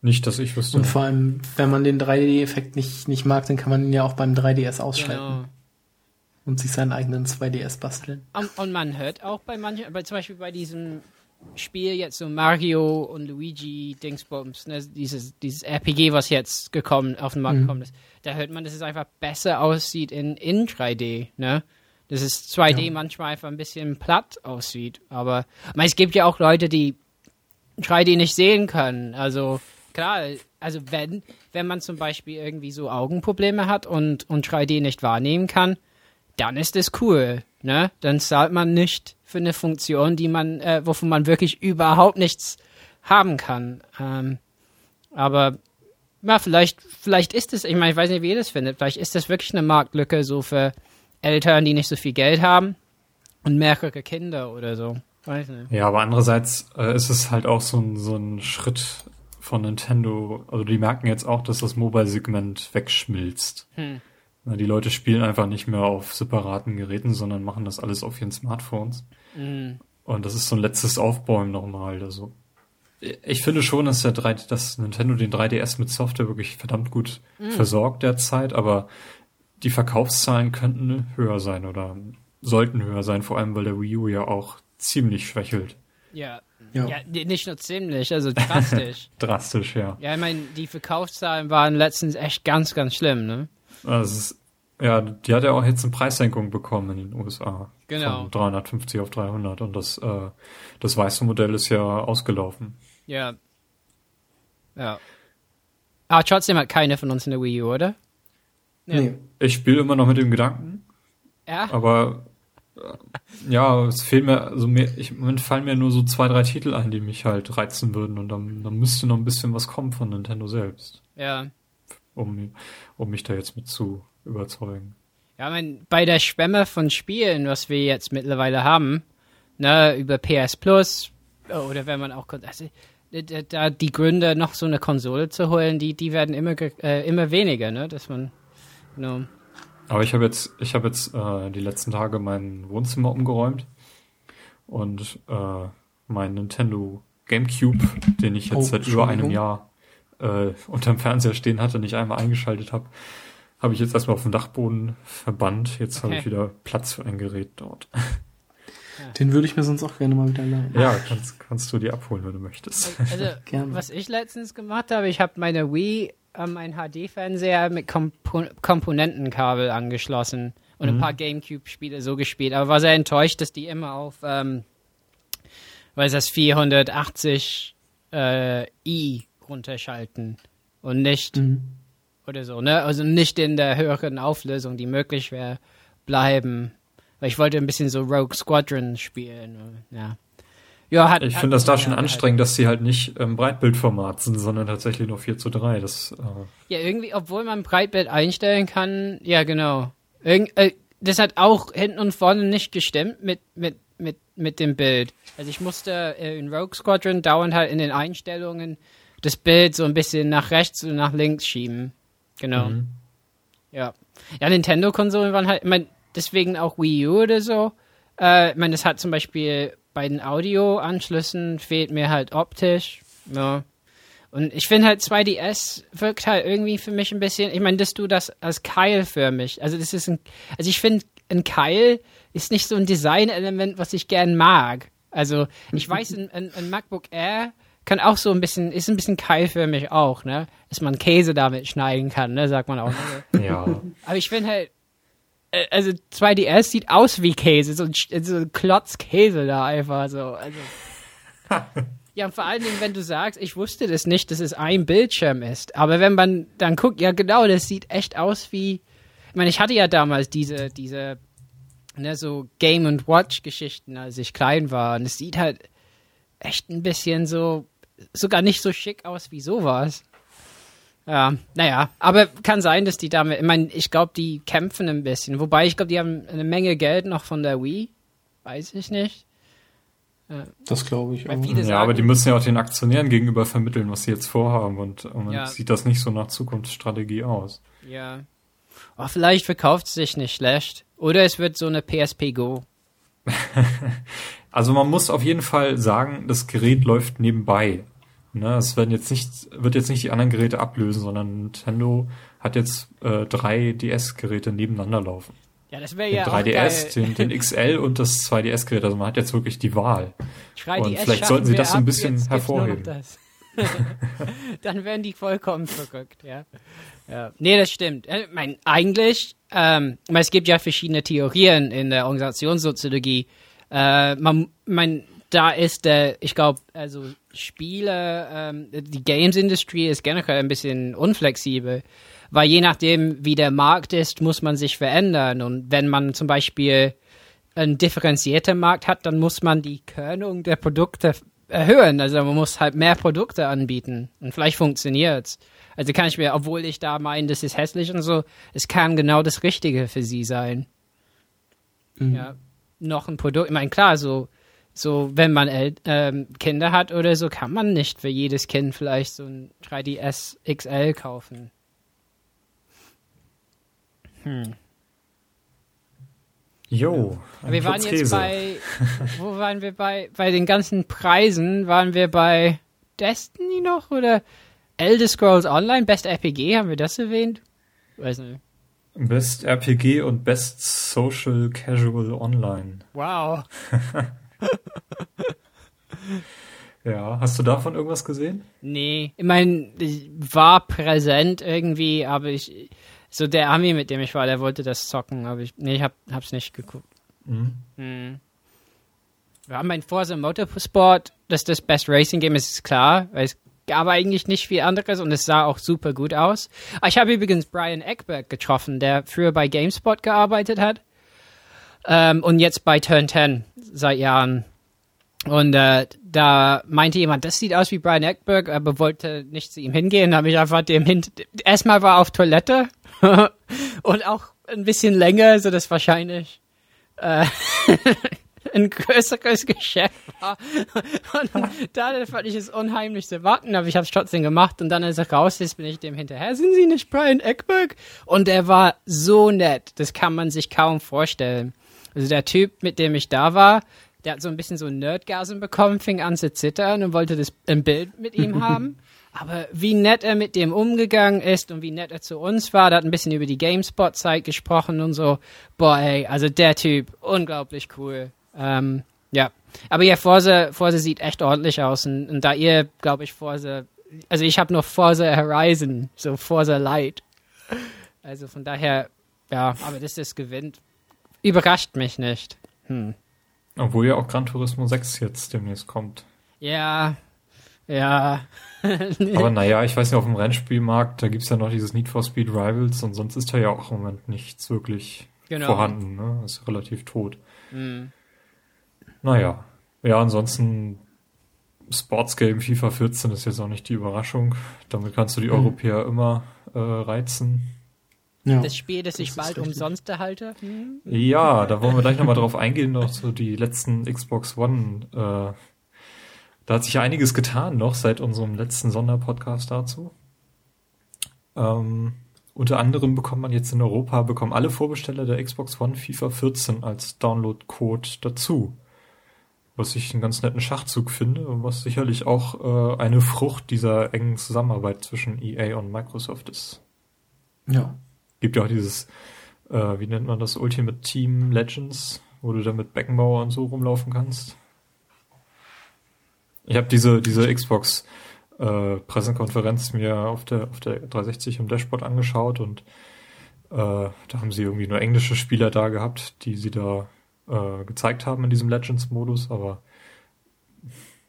Speaker 1: Nicht, dass ich wüsste.
Speaker 2: Und vor allem, wenn man den 3D-Effekt nicht, nicht mag, dann kann man ihn ja auch beim 3DS ausschalten. Genau. Und sich seinen eigenen 2DS basteln.
Speaker 3: Und, und man hört auch bei manchen, bei, zum Beispiel bei diesem Spiel jetzt so Mario und Luigi Dingsbums, ne, dieses, dieses RPG, was jetzt gekommen, auf den Markt mhm. gekommen ist, da hört man, dass es einfach besser aussieht in, in 3D, ne? Dass es 2D ja. manchmal einfach ein bisschen platt aussieht. Aber meine, es gibt ja auch Leute, die 3D nicht sehen können. Also klar, also wenn, wenn man zum Beispiel irgendwie so Augenprobleme hat und, und 3D nicht wahrnehmen kann, dann ist es cool. Ne? Dann zahlt man nicht für eine Funktion, die man, äh, wovon man wirklich überhaupt nichts haben kann. Ähm, aber ja, vielleicht, vielleicht ist es, ich meine, ich weiß nicht, wie ihr das findet, vielleicht ist das wirklich eine Marktlücke so für Eltern, die nicht so viel Geld haben und mehrere Kinder oder so. Weiß nicht.
Speaker 1: Ja, aber andererseits äh, ist es halt auch so ein, so ein Schritt von Nintendo. Also die merken jetzt auch, dass das Mobile-Segment wegschmilzt.
Speaker 3: Hm.
Speaker 1: Na, Die Leute spielen einfach nicht mehr auf separaten Geräten, sondern machen das alles auf ihren Smartphones.
Speaker 3: Mhm.
Speaker 1: Und das ist so ein letztes Aufbäumen nochmal. Also ich finde schon, dass der 3, dass Nintendo den 3DS mit Software wirklich verdammt gut versorgt derzeit, aber die Verkaufszahlen könnten höher sein oder sollten höher sein, vor allem weil der Wii U ja auch ziemlich schwächelt.
Speaker 3: Ja.
Speaker 2: Ja.
Speaker 3: ja. nicht nur ziemlich, also drastisch.
Speaker 1: Drastisch, ja.
Speaker 3: ja, ich meine, die Verkaufszahlen waren letztens echt ganz, ganz schlimm, ne?
Speaker 1: Also ja, die hat ja auch jetzt eine Preissenkung bekommen in den USA.
Speaker 3: Genau.
Speaker 1: Von 350 auf 300 und das, äh, das weiße Modell ist ja ausgelaufen.
Speaker 3: Ja. Ja. Aber trotzdem hat keiner von uns eine Wii U, oder? Ja.
Speaker 2: Nee.
Speaker 1: Ich spiele immer noch mit dem Gedanken,
Speaker 3: Ja.
Speaker 1: aber äh, ja, es fehlen mir, also mir, ich, im Moment fallen mir nur so zwei, drei Titel ein, die mich halt reizen würden und dann, dann müsste noch ein bisschen was kommen von Nintendo selbst,
Speaker 3: Ja.
Speaker 1: um, um mich da jetzt mit zu überzeugen.
Speaker 3: Ja, mein, bei der Schwemme von Spielen, was wir jetzt mittlerweile haben, ne, über PS Plus, oder wenn man auch, also, da, die Gründe, noch so eine Konsole zu holen, die, die werden immer, ge- äh, immer weniger, ne, dass man, no.
Speaker 1: Aber ich habe jetzt, ich habe jetzt äh, die letzten Tage mein Wohnzimmer umgeräumt und äh, mein Nintendo GameCube, den ich jetzt
Speaker 2: Oh,
Speaker 1: seit über einem. Jahr äh, unterm Fernseher stehen hatte, nicht einmal eingeschaltet habe, habe ich jetzt erstmal auf dem Dachboden verbannt. Jetzt habe
Speaker 3: Okay.
Speaker 1: ich wieder Platz für ein Gerät dort.
Speaker 2: Den würde ich mir sonst auch gerne mal wieder leihen.
Speaker 1: Ja, kannst, kannst du die abholen, wenn du möchtest.
Speaker 3: Also,
Speaker 2: Gerne.
Speaker 3: was ich letztens gemacht habe, ich habe meine Wii an meinen HD-Fernseher mit Kompo Komponentenkabel angeschlossen und ein paar Gamecube-Spiele so gespielt, aber war sehr enttäuscht, dass die immer auf, ähm, ist das, 480 äh, i runterschalten und nicht
Speaker 2: Mhm.
Speaker 3: Oder so, ne? Also nicht in der höheren Auflösung, die möglich wäre, bleiben. Weil ich wollte ein bisschen so Rogue Squadron spielen. Ja. Ja, hat,
Speaker 1: Ich finde das da schon
Speaker 3: halt-
Speaker 1: anstrengend, dass sie halt nicht im Breitbildformat sind, sondern tatsächlich nur 4 zu 3. Das, äh,
Speaker 3: Ja, irgendwie, obwohl man Breitbild einstellen kann, ja, genau. Irgend, äh, das hat auch hinten und vorne nicht gestimmt mit, mit, mit, mit dem Bild. Also ich musste äh, in Rogue Squadron dauernd halt in den Einstellungen das Bild so ein bisschen nach rechts und nach links schieben. Genau.
Speaker 1: mhm.
Speaker 3: Ja. Ja, Nintendo-Konsolen waren halt, ich mein, deswegen auch Wii U oder so. Äh, ich meine, das hat zum Beispiel bei den Audio-Anschlüssen fehlt mir halt optisch. Ja. Und ich finde halt 2DS wirkt halt irgendwie für mich ein bisschen, ich meine, dass du das als Keil für mich, also das ist ein, also ich finde, ein Keil ist nicht so ein Designelement, was ich gern mag. Also ich weiß, ein, ein, ein MacBook Air kann auch so ein bisschen, ist ein bisschen Keil für mich auch, ne? Dass man Käse damit schneiden kann, ne? Sagt man auch.
Speaker 1: Ja.
Speaker 3: Aber ich finde halt, äh, also 2DS sieht aus wie Käse, so ein, so ein Klotz Käse da einfach so. Also. ja, und vor allen Dingen, wenn du sagst, ich wusste das nicht, dass es ein Bildschirm ist. Aber wenn man dann guckt, ja genau, das sieht echt aus wie. Ich meine, ich hatte ja damals diese, diese, ne, so Game and Watch Geschichten, als ich klein war. Und es sieht halt echt ein bisschen so, sogar nicht so schick aus wie sowas. Ja, naja, aber kann sein, dass die damit, ich meine, ich glaube, die kämpfen ein bisschen. Wobei, ich glaube, die haben eine Menge Geld noch von der Wii. Weiß ich nicht.
Speaker 2: Das glaube ich auch.
Speaker 1: Ja, aber die müssen ja auch den Aktionären gegenüber vermitteln, was sie jetzt vorhaben und Moment
Speaker 3: Ja.
Speaker 1: sieht das nicht so nach Zukunftsstrategie aus.
Speaker 3: Ja. Oh, vielleicht verkauft es sich nicht schlecht. Oder es wird so eine PSP Go.
Speaker 1: Also man muss auf jeden Fall sagen, das Gerät läuft nebenbei. Ne, es werden jetzt nicht, wird jetzt nicht die anderen Geräte ablösen, sondern Nintendo hat jetzt äh, drei DS-Geräte nebeneinander laufen.
Speaker 3: Ja, das wäre
Speaker 1: Den
Speaker 3: ja auch
Speaker 1: 3DS,
Speaker 3: geil.
Speaker 1: den, den XL und das 2DS-Gerät. Also man hat jetzt wirklich die Wahl.
Speaker 3: Schrei
Speaker 1: und
Speaker 3: die S
Speaker 1: vielleicht sollten sie das so ein
Speaker 3: ab,
Speaker 1: bisschen
Speaker 3: jetzt
Speaker 1: hervorheben.
Speaker 3: Dann werden die vollkommen verrückt, ja. ja. Nee, das stimmt. Äh, Ich mein, eigentlich, ähm, es gibt ja verschiedene Theorien in der Organisationssoziologie. Äh, man, mein, da ist der, ich glaube, also Spiele, ähm, die Games Industry ist generell ein bisschen unflexibel, weil je nachdem, wie der Markt ist, muss man sich verändern. Und wenn man zum Beispiel einen differenzierten Markt hat, dann muss man die Körnung der Produkte erhöhen. Also man muss halt mehr Produkte anbieten und vielleicht funktioniert's. Also kann ich mir, obwohl ich da meine, das ist hässlich und so, es kann genau das Richtige für sie sein.
Speaker 2: Mhm.
Speaker 3: Ja, noch ein Produkt. Ich meine, klar, so, so wenn man El ähm, Kinder hat oder so, kann man nicht für jedes Kind vielleicht so ein 3DS XL kaufen. Hm.
Speaker 1: Jo, ein
Speaker 3: Wir waren
Speaker 1: Klotz
Speaker 3: jetzt
Speaker 1: Käse.
Speaker 3: bei, wo waren wir bei, bei den ganzen Preisen, waren wir bei Destiny noch oder Elder Scrolls Online, Best RPG, haben wir das erwähnt? Weiß nicht.
Speaker 1: Best RPG und Best Social Casual Online.
Speaker 3: Wow.
Speaker 1: Ja, hast du davon irgendwas gesehen?
Speaker 3: Nee, ich meine, ich war präsent irgendwie, aber ich, so der Ami, mit dem ich war, der wollte das zocken, aber ich, nee, ich hab, hab's nicht geguckt.
Speaker 1: Mhm.
Speaker 3: Hm. Wir haben ein Forza Motorsport, dass das Best Racing Game ist, ist klar, weil es gab eigentlich nicht viel anderes und es sah auch super gut aus. Ah, Ich habe übrigens Brian Eckberg getroffen, der früher bei GameSpot gearbeitet hat ähm, und jetzt bei Turn 10 seit Jahren. Und äh, da meinte jemand, das sieht aus wie Brian Eckberg, aber wollte nicht zu ihm hingehen. Da habe ich einfach dem hin. Erstmal war er auf Toilette und auch ein bisschen länger, so dass wahrscheinlich äh, ein größeres Geschäft war. Und da fand ich es unheimlich zu warten, aber ich habe es trotzdem gemacht. Und dann, als er raus ist, bin ich dem hinterher. Sind Sie nicht Brian Eckberg? Und er war so nett. Das kann man sich kaum vorstellen. Also der Typ, mit dem ich da war, der hat so ein bisschen so Nerdgasm bekommen, fing an zu zittern und wollte das ein Bild mit ihm haben. Aber wie nett er mit dem umgegangen ist und wie nett er zu uns war, der hat ein bisschen über die GameSpot-Zeit gesprochen und so. Boah, ey, also der Typ, unglaublich cool. Ähm, ja. Aber ja, Forza, Forza sieht echt ordentlich aus und, und da ihr, glaube ich, Forza, also ich habe noch Forza Horizon, so Forza Light. Also von daher, ja, aber dass das gewinnt, überrascht mich nicht. Hm.
Speaker 1: Obwohl ja auch Gran Turismo 6 jetzt demnächst kommt.
Speaker 3: Ja, ja.
Speaker 1: Aber naja, ich weiß nicht, auf dem Rennspielmarkt, da gibt's ja noch dieses Need for Speed Rivals und sonst ist da ja auch im Moment nichts wirklich
Speaker 3: Genau.
Speaker 1: vorhanden. Ne? Ist relativ tot.
Speaker 3: Hm.
Speaker 1: Naja. Ja, ansonsten Sportsgame FIFA 14 ist jetzt auch nicht die Überraschung. Damit kannst du die
Speaker 2: Mhm.
Speaker 1: Europäer immer äh, reizen.
Speaker 2: Ja.
Speaker 3: Das Spiel, das ich
Speaker 2: ist
Speaker 3: bald
Speaker 2: richtig.
Speaker 3: umsonst erhalte. Hm?
Speaker 1: Ja, da wollen wir gleich nochmal drauf eingehen, noch so die letzten Xbox One. Äh, da hat sich ja einiges getan noch seit unserem letzten Sonderpodcast dazu. Ähm, unter anderem bekommt man jetzt in Europa, bekommen alle Vorbesteller der Xbox One FIFA 14 als Download-Code dazu. Was ich einen ganz netten Schachzug finde und was sicherlich auch äh, eine Frucht dieser engen Zusammenarbeit zwischen EA und Microsoft ist
Speaker 2: ja.
Speaker 1: gibt ja auch dieses, äh, wie nennt man das, Ultimate Team Legends, wo du da mit Beckenbauer und so rumlaufen kannst. Ich habe diese, diese Xbox äh, Pressekonferenz mir auf der, auf der 360 im Dashboard angeschaut und äh, da haben sie irgendwie nur englische Spieler da gehabt, die sie da äh, gezeigt haben in diesem Legends-Modus, aber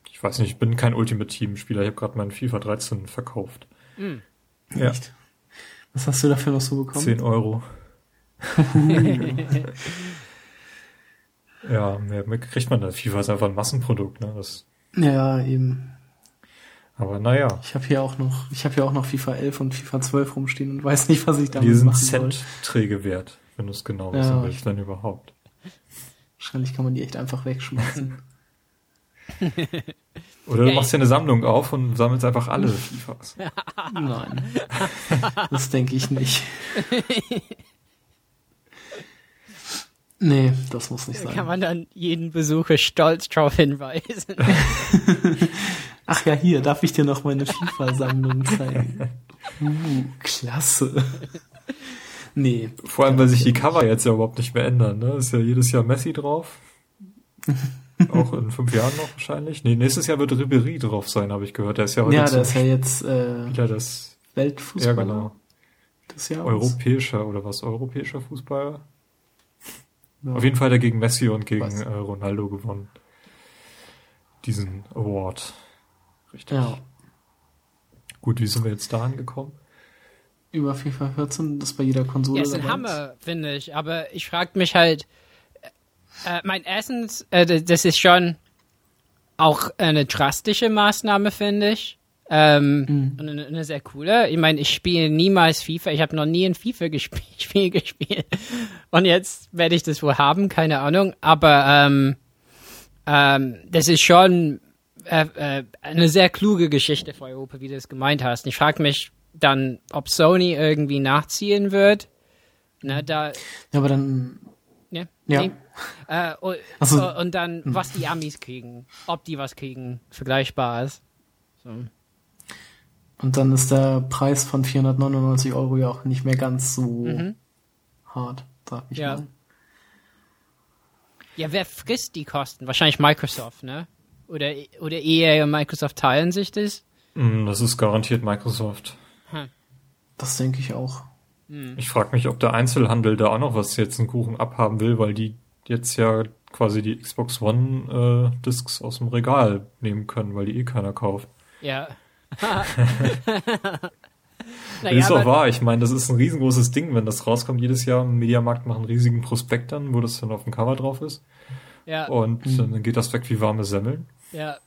Speaker 1: ich weiß nicht, ich bin kein Ultimate Team-Spieler, ich habe gerade meinen FIFA 13 verkauft. Ja.
Speaker 2: Echt? Was hast du dafür noch so bekommen?
Speaker 1: 10 Euro. ja, mehr, mehr kriegt man da. FIFA ist einfach ein Massenprodukt, ne? Das,
Speaker 2: Ja, eben.
Speaker 1: aber naja,
Speaker 2: Ich habe hier auch noch, ich habe hier auch noch FIFA 11 und FIFA 12 rumstehen und weiß nicht, was ich damit
Speaker 1: die sind
Speaker 2: machen soll.
Speaker 1: Centträge wert, wenn du es genau
Speaker 2: Ja.
Speaker 1: wissen willst, wenn überhaupt.
Speaker 2: Wahrscheinlich kann man die echt einfach wegschmeißen.
Speaker 1: Oder du
Speaker 3: Ja,
Speaker 1: machst dir eine Sammlung auf und sammelst einfach alle FIFAs.
Speaker 2: Nein. Das denke ich nicht. Nee, das muss nicht
Speaker 3: Da kann
Speaker 2: sein.
Speaker 3: man dann jeden Besucher stolz drauf hinweisen.
Speaker 2: Ach ja, hier, darf ich dir noch meine FIFA-Sammlung zeigen? Uh, klasse. Nee,
Speaker 1: Vor allem, weil sich die Cover jetzt ja überhaupt nicht mehr ändern, ne? Ist ja jedes Jahr Messi drauf. Auch in fünf Jahren noch wahrscheinlich. Nee, nächstes Jahr wird Ribéry drauf sein, habe ich gehört. Der ist ja heute
Speaker 2: ja, das ist ja jetzt äh,
Speaker 1: Spieler des,
Speaker 2: Weltfußballer
Speaker 1: ja genau,
Speaker 2: des Jahres.
Speaker 1: europäischer oder was, europäischer Fußballer?
Speaker 2: Ja.
Speaker 1: Auf jeden Fall hat er gegen Messi und gegen äh, Ronaldo gewonnen. Diesen Award. Richtig.
Speaker 2: Ja,
Speaker 1: Gut, wie sind wir jetzt da angekommen?
Speaker 2: Über FIFA 14, das bei jeder Konsole
Speaker 3: Ja, ist ein Hammer, finde ich. Aber ich frage mich halt, äh, mein Essens, äh, das ist schon auch eine drastische Maßnahme, finde ich. Ähm,
Speaker 2: Mhm.
Speaker 3: und eine, eine sehr coole. Ich meine, ich spiele niemals FIFA. Ich habe noch nie ein FIFA gesp Spiel gespielt. Und jetzt werde ich das wohl haben, keine Ahnung. Aber ähm, ähm, das ist schon äh, äh, eine sehr kluge Geschichte für Europa, wie du es gemeint hast. Und ich frage mich dann, ob Sony irgendwie nachziehen wird. Ne, da,
Speaker 2: Ja, aber dann,
Speaker 3: ne?
Speaker 2: Ja.
Speaker 3: Nee. Äh, und,
Speaker 2: so. Hm.
Speaker 3: und dann, was die Amis kriegen. Ob die was kriegen, vergleichbar ist. So.
Speaker 2: und dann ist der Preis von 499 Euro ja auch nicht mehr ganz so hart, sag ich
Speaker 3: Mhm. Ja.
Speaker 2: mal.
Speaker 3: Ja, wer frisst die Kosten? Wahrscheinlich Microsoft, ne? Oder, oder EA und Microsoft teilen sich das?
Speaker 1: Mm, Das ist garantiert Microsoft.
Speaker 2: Das denke ich auch.
Speaker 1: Ich frage mich, ob der Einzelhandel da auch noch was jetzt einen Kuchen abhaben will, weil die jetzt ja quasi die Xbox One äh, Discs aus dem Regal nehmen können, weil die eh keiner kauft.
Speaker 3: Ja.
Speaker 1: Das
Speaker 3: naja,
Speaker 1: ist auch wahr. Ich meine, das ist ein riesengroßes Ding, wenn das rauskommt jedes Jahr. Im Mediamarkt machen einen riesigen Prospekt dann, wo das dann auf dem Cover drauf ist.
Speaker 3: ja,
Speaker 1: Und dann geht das weg wie warme Semmeln.
Speaker 3: ja,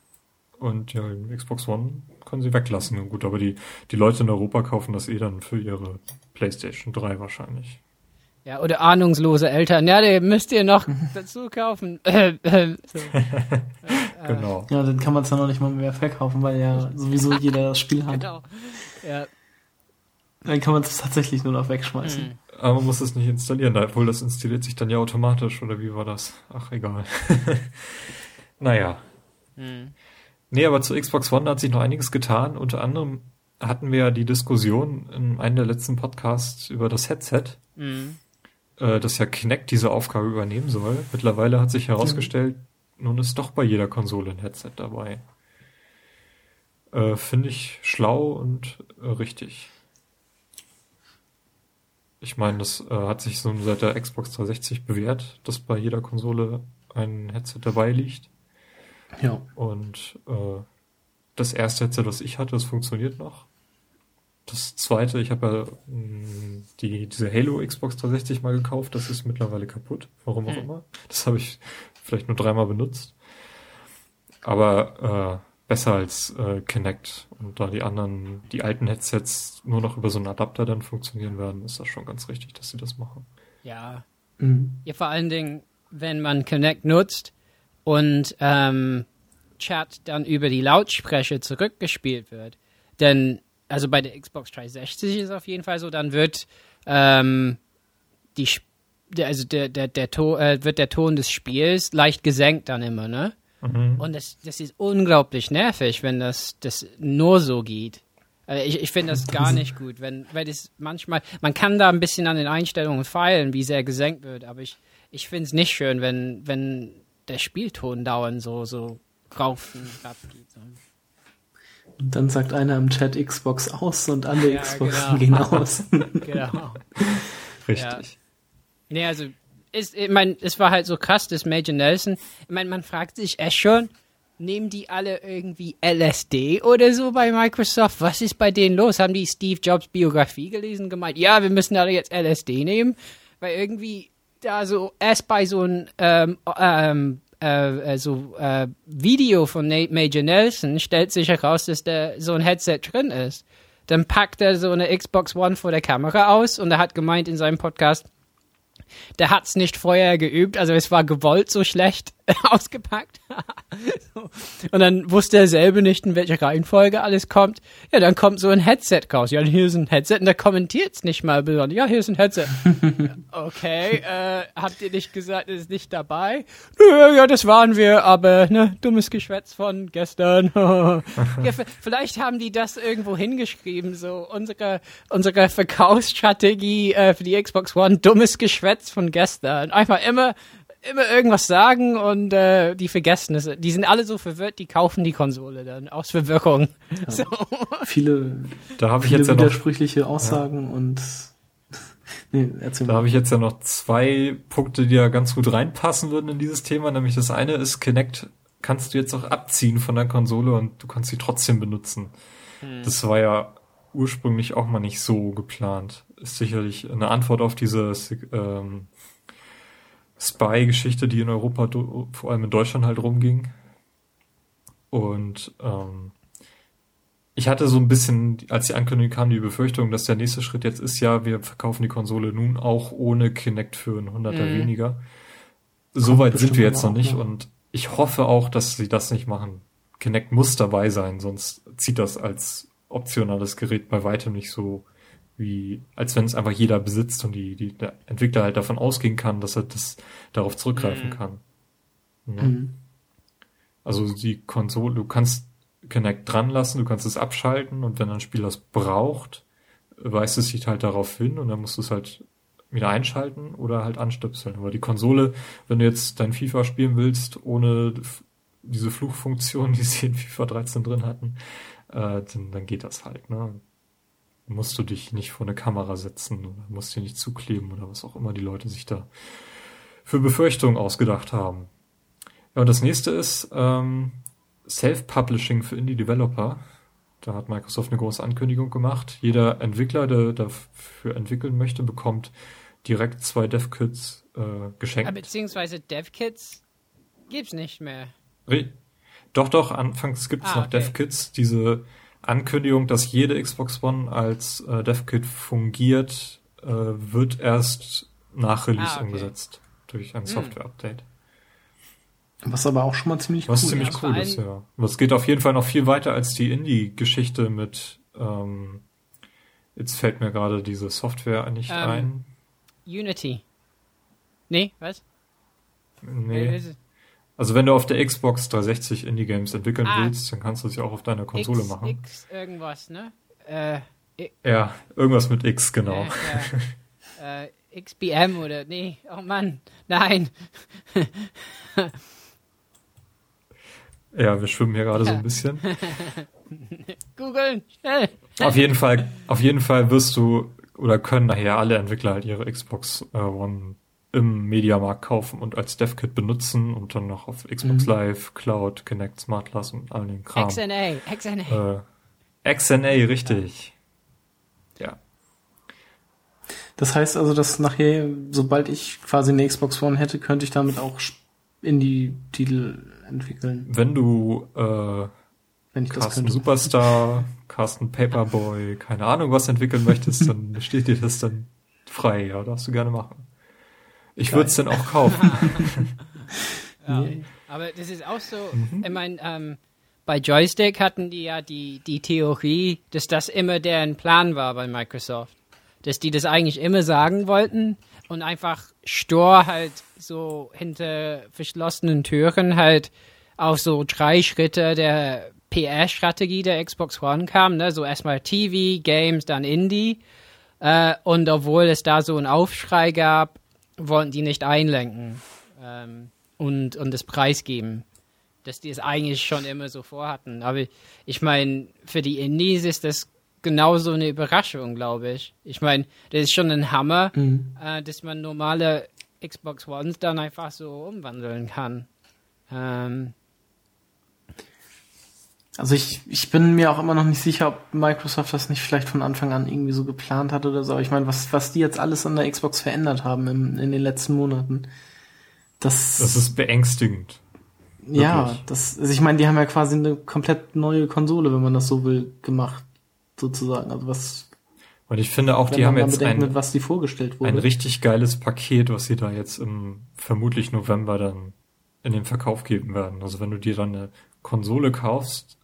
Speaker 1: Und ja, die Xbox One können sie weglassen. Gut, aber die, die Leute in Europa kaufen das eh dann für ihre PlayStation 3 wahrscheinlich.
Speaker 3: ja, oder ahnungslose Eltern. Ja, den müsst ihr noch dazu kaufen. Äh, äh, so.
Speaker 1: Genau.
Speaker 2: Ja, dann kann man es ja noch nicht mal mehr verkaufen, weil ja sowieso jeder das Spiel hat.
Speaker 3: Genau. Ja,
Speaker 2: Dann kann man es tatsächlich nur noch wegschmeißen.
Speaker 3: Mhm.
Speaker 1: Aber man muss es nicht installieren, obwohl das installiert sich dann ja automatisch, oder wie war das? Ach, egal. naja.
Speaker 3: Mhm.
Speaker 1: Nee, aber zur Xbox One hat sich noch einiges getan. Unter anderem hatten wir ja die Diskussion in einem der letzten Podcasts über das Headset,
Speaker 3: Mhm.
Speaker 1: äh, dass ja Kinect diese Aufgabe übernehmen soll. Mittlerweile hat sich herausgestellt, nun ist doch bei jeder Konsole ein Headset dabei. Äh, Finde ich schlau und äh, richtig. Ich meine, das äh, hat sich so seit der Xbox 360 bewährt, dass bei jeder Konsole ein Headset dabei liegt.
Speaker 2: Ja.
Speaker 1: Und äh, das erste Headset, was ich hatte, das funktioniert noch. Das zweite, ich habe ja mh, die, diese Halo Xbox 360 mal gekauft, das ist mittlerweile kaputt, warum auch
Speaker 3: Hm.
Speaker 1: immer. Das habe ich vielleicht nur dreimal benutzt. Aber äh, besser als äh, Kinect. Und da die anderen, die alten Headsets nur noch über so einen Adapter dann funktionieren werden, ist das schon ganz richtig, dass sie das machen.
Speaker 3: ja.
Speaker 2: Mhm.
Speaker 3: Ja, vor allen Dingen, wenn man Connect nutzt und ähm, Chat dann über die Lautsprecher zurückgespielt wird. Denn, also bei der Xbox 360 ist es auf jeden Fall so, dann wird ähm, die also der, der, der Ton, äh, wird der Ton des Spiels leicht gesenkt dann immer, ne?
Speaker 1: Mhm.
Speaker 3: Und das, das ist unglaublich nervig, wenn das, das nur so geht. Also ich, ich finde das gar nicht gut, wenn, weil das manchmal, man kann da ein bisschen an den Einstellungen feilen, wie sehr gesenkt wird, aber ich, ich finde es nicht schön, wenn, wenn der Spielton dauernd so, so rauf und ab geht.
Speaker 2: Und dann sagt einer im Chat Xbox aus und alle
Speaker 3: Ja,
Speaker 2: Xboxen
Speaker 3: genau.
Speaker 2: gehen aus.
Speaker 3: Genau.
Speaker 1: Richtig.
Speaker 3: Nee, also, ist, ich meine, es war halt so krass, das Major Nelson. Ich meine, man fragt sich echt schon, nehmen die alle irgendwie LSD oder so bei Microsoft? Was ist bei denen los? Haben die Steve Jobs Biografie gelesen, gemeint, ja, wir müssen alle jetzt LSD nehmen? Weil irgendwie da so, erst bei so ein, ähm, ähm, äh, äh, so, äh, Video von Major Nelson stellt sich heraus, dass da so ein Headset drin ist. Dann packt er so eine Xbox One vor der Kamera aus und er hat gemeint in seinem Podcast, der hat's nicht vorher geübt, also es war gewollt so schlecht ausgepackt. so. Und dann wusste er selber nicht, in welcher Reihenfolge alles kommt. Ja, dann kommt so ein Headset raus. Ja, hier ist ein Headset und der kommentiert's nicht mal besonders. Ja, hier ist ein Headset. okay, äh, habt ihr nicht gesagt, es ist nicht dabei? Nö, ja, das waren wir, aber ne, dummes Geschwätz von gestern. ja, vielleicht haben die das irgendwo hingeschrieben, so unsere, unsere Verkaufsstrategie äh, für die Xbox One, dummes Geschwätz von gestern. Einfach immer, immer irgendwas sagen und äh, die vergessen es. Die sind alle so verwirrt, die kaufen die Konsole dann aus Verwirrung. So.
Speaker 2: viele
Speaker 1: Da habe ich
Speaker 2: viele
Speaker 1: jetzt ja noch
Speaker 2: widersprüchliche Aussagen und nee, erzähl
Speaker 1: Da
Speaker 2: mal.
Speaker 1: habe ich jetzt ja noch zwei Punkte, die ja ganz gut reinpassen würden in dieses Thema. Nämlich das eine ist, Kinect kannst du jetzt auch abziehen von der Konsole und du kannst sie trotzdem benutzen. Das war ja ursprünglich auch mal nicht so geplant. Ist sicherlich eine Antwort auf diese ähm, Spy-Geschichte, die in Europa, vor allem in Deutschland halt rumging. Und ähm, ich hatte so ein bisschen, als die Ankündigung kam, die Befürchtung, dass der nächste Schritt jetzt ist, ja, wir verkaufen die Konsole nun auch ohne Kinect für einen Hunderter
Speaker 3: Mhm.
Speaker 1: weniger. Soweit sind wir jetzt noch nicht
Speaker 2: ne?
Speaker 1: und ich hoffe auch, dass sie das nicht machen. Kinect muss dabei sein, sonst zieht das als optionales Gerät bei weitem nicht so wie, als wenn es einfach jeder besitzt und die, die der Entwickler halt davon ausgehen kann, dass er das darauf zurückgreifen
Speaker 3: Mhm.
Speaker 1: kann. Ja.
Speaker 2: Mhm.
Speaker 1: Also die Konsole, du kannst Kinect dran lassen, du kannst es abschalten und wenn ein Spiel das braucht, weist es sich halt darauf hin und dann musst du es halt wieder einschalten oder halt anstöpseln. Aber die Konsole, wenn du jetzt dein FIFA spielen willst, ohne diese Fluchfunktion, die sie in FIFA 13 drin hatten, äh, dann, dann geht das halt. Ne? Musst du dich nicht vor eine Kamera setzen oder musst dir nicht zukleben oder was auch immer die Leute sich da für Befürchtungen ausgedacht haben. Ja, und das nächste ist ähm, Self-Publishing für Indie-Developer. Da hat Microsoft eine große Ankündigung gemacht. Jeder Entwickler, der dafür entwickeln möchte, bekommt direkt zwei Dev-Kits äh,
Speaker 3: Ah,
Speaker 1: geschenkt.
Speaker 3: beziehungsweise DevKits gibt's nicht mehr.
Speaker 1: Re- Doch, doch, anfangs gibt es
Speaker 3: Ah,
Speaker 1: noch
Speaker 3: okay.
Speaker 1: Dev-Kits. Diese Ankündigung, dass jede Xbox One als äh, Dev-Kit fungiert, äh, wird erst nach Release
Speaker 3: Ah, okay.
Speaker 1: umgesetzt. Durch ein
Speaker 3: Hm.
Speaker 1: Software-Update.
Speaker 2: Was aber auch schon mal ziemlich
Speaker 1: Was
Speaker 2: cool
Speaker 1: ziemlich
Speaker 3: ja.
Speaker 1: cool ist, ja. Es geht auf jeden Fall noch viel weiter als die Indie-Geschichte mit, ähm, jetzt fällt mir gerade diese Software nicht
Speaker 3: Ähm,
Speaker 1: ein.
Speaker 3: Unity. Nee, was? Äh,
Speaker 1: Nee.
Speaker 3: Es-
Speaker 1: Also wenn du auf der Xbox 360 Indie-Games entwickeln
Speaker 3: Ah.
Speaker 1: willst, dann kannst du sie auch auf deiner Konsole
Speaker 3: X,
Speaker 1: machen.
Speaker 3: X irgendwas, ne? Äh,
Speaker 1: Ja, irgendwas mit X, genau.
Speaker 3: Äh, äh, XBM oder nee, oh Mann, nein.
Speaker 1: Ja, wir schwimmen hier gerade so
Speaker 3: Ja.
Speaker 1: ein bisschen.
Speaker 3: Googeln, schnell.
Speaker 1: Auf jeden Fall, auf jeden Fall wirst du oder können nachher alle Entwickler halt ihre Xbox äh, One im Mediamarkt kaufen und als DevKit benutzen und dann noch auf Xbox
Speaker 2: Mhm.
Speaker 1: Live, Cloud, Connect, SmartLass und all den Kram.
Speaker 3: XNA, XNA.
Speaker 1: Äh, XNA, richtig. Ja.
Speaker 2: Das heißt also, dass nachher, sobald ich quasi eine Xbox One hätte, könnte ich damit auch Indie-Titel entwickeln,
Speaker 1: Wenn du äh,
Speaker 2: wenn ich
Speaker 1: Carsten. Superstar, Carsten Paperboy, keine Ahnung was entwickeln möchtest, dann steht dir das dann frei, ja, darfst du gerne machen. Ich würde es dann auch kaufen.
Speaker 3: Ja. Aber das ist auch so,
Speaker 1: Mhm.
Speaker 3: ich meine, ähm, bei Joystick hatten die ja die, die Theorie, dass das immer deren Plan war bei Microsoft. Dass die das eigentlich immer sagen wollten und einfach stur halt so hinter verschlossenen Türen halt auf so drei Schritte der PR-Strategie der Xbox One kam, ne? So erstmal TV, Games, dann Indie. Äh, und obwohl es da so einen Aufschrei gab, wollten die nicht einlenken ähm, und, und das preisgeben. Dass die es eigentlich schon immer so vorhatten. Aber ich meine, für die Indies ist das genauso eine Überraschung, glaube ich. Ich meine, das ist schon ein Hammer,
Speaker 2: Mhm.
Speaker 3: äh, dass man normale Xbox Ones dann einfach so umwandeln kann. Ähm,
Speaker 2: Also ich, ich bin mir auch immer noch nicht sicher, ob Microsoft das nicht vielleicht von Anfang an irgendwie so geplant hat oder so. Aber ich meine, was, was die jetzt alles an der Xbox verändert haben im, in den letzten Monaten. Das,
Speaker 1: Das ist beängstigend.
Speaker 2: ja,
Speaker 1: wirklich.
Speaker 2: das, also ich meine, die haben ja quasi eine komplett neue Konsole, wenn man das so will, gemacht, sozusagen. Also was,
Speaker 1: Und ich finde auch, die haben jetzt
Speaker 2: bedenkt,
Speaker 1: ein,
Speaker 2: was die vorgestellt wurde.
Speaker 1: ein richtig geiles Paket, was sie da jetzt im vermutlich November dann in den Verkauf geben werden. Also wenn du dir dann eine Konsole kaufst,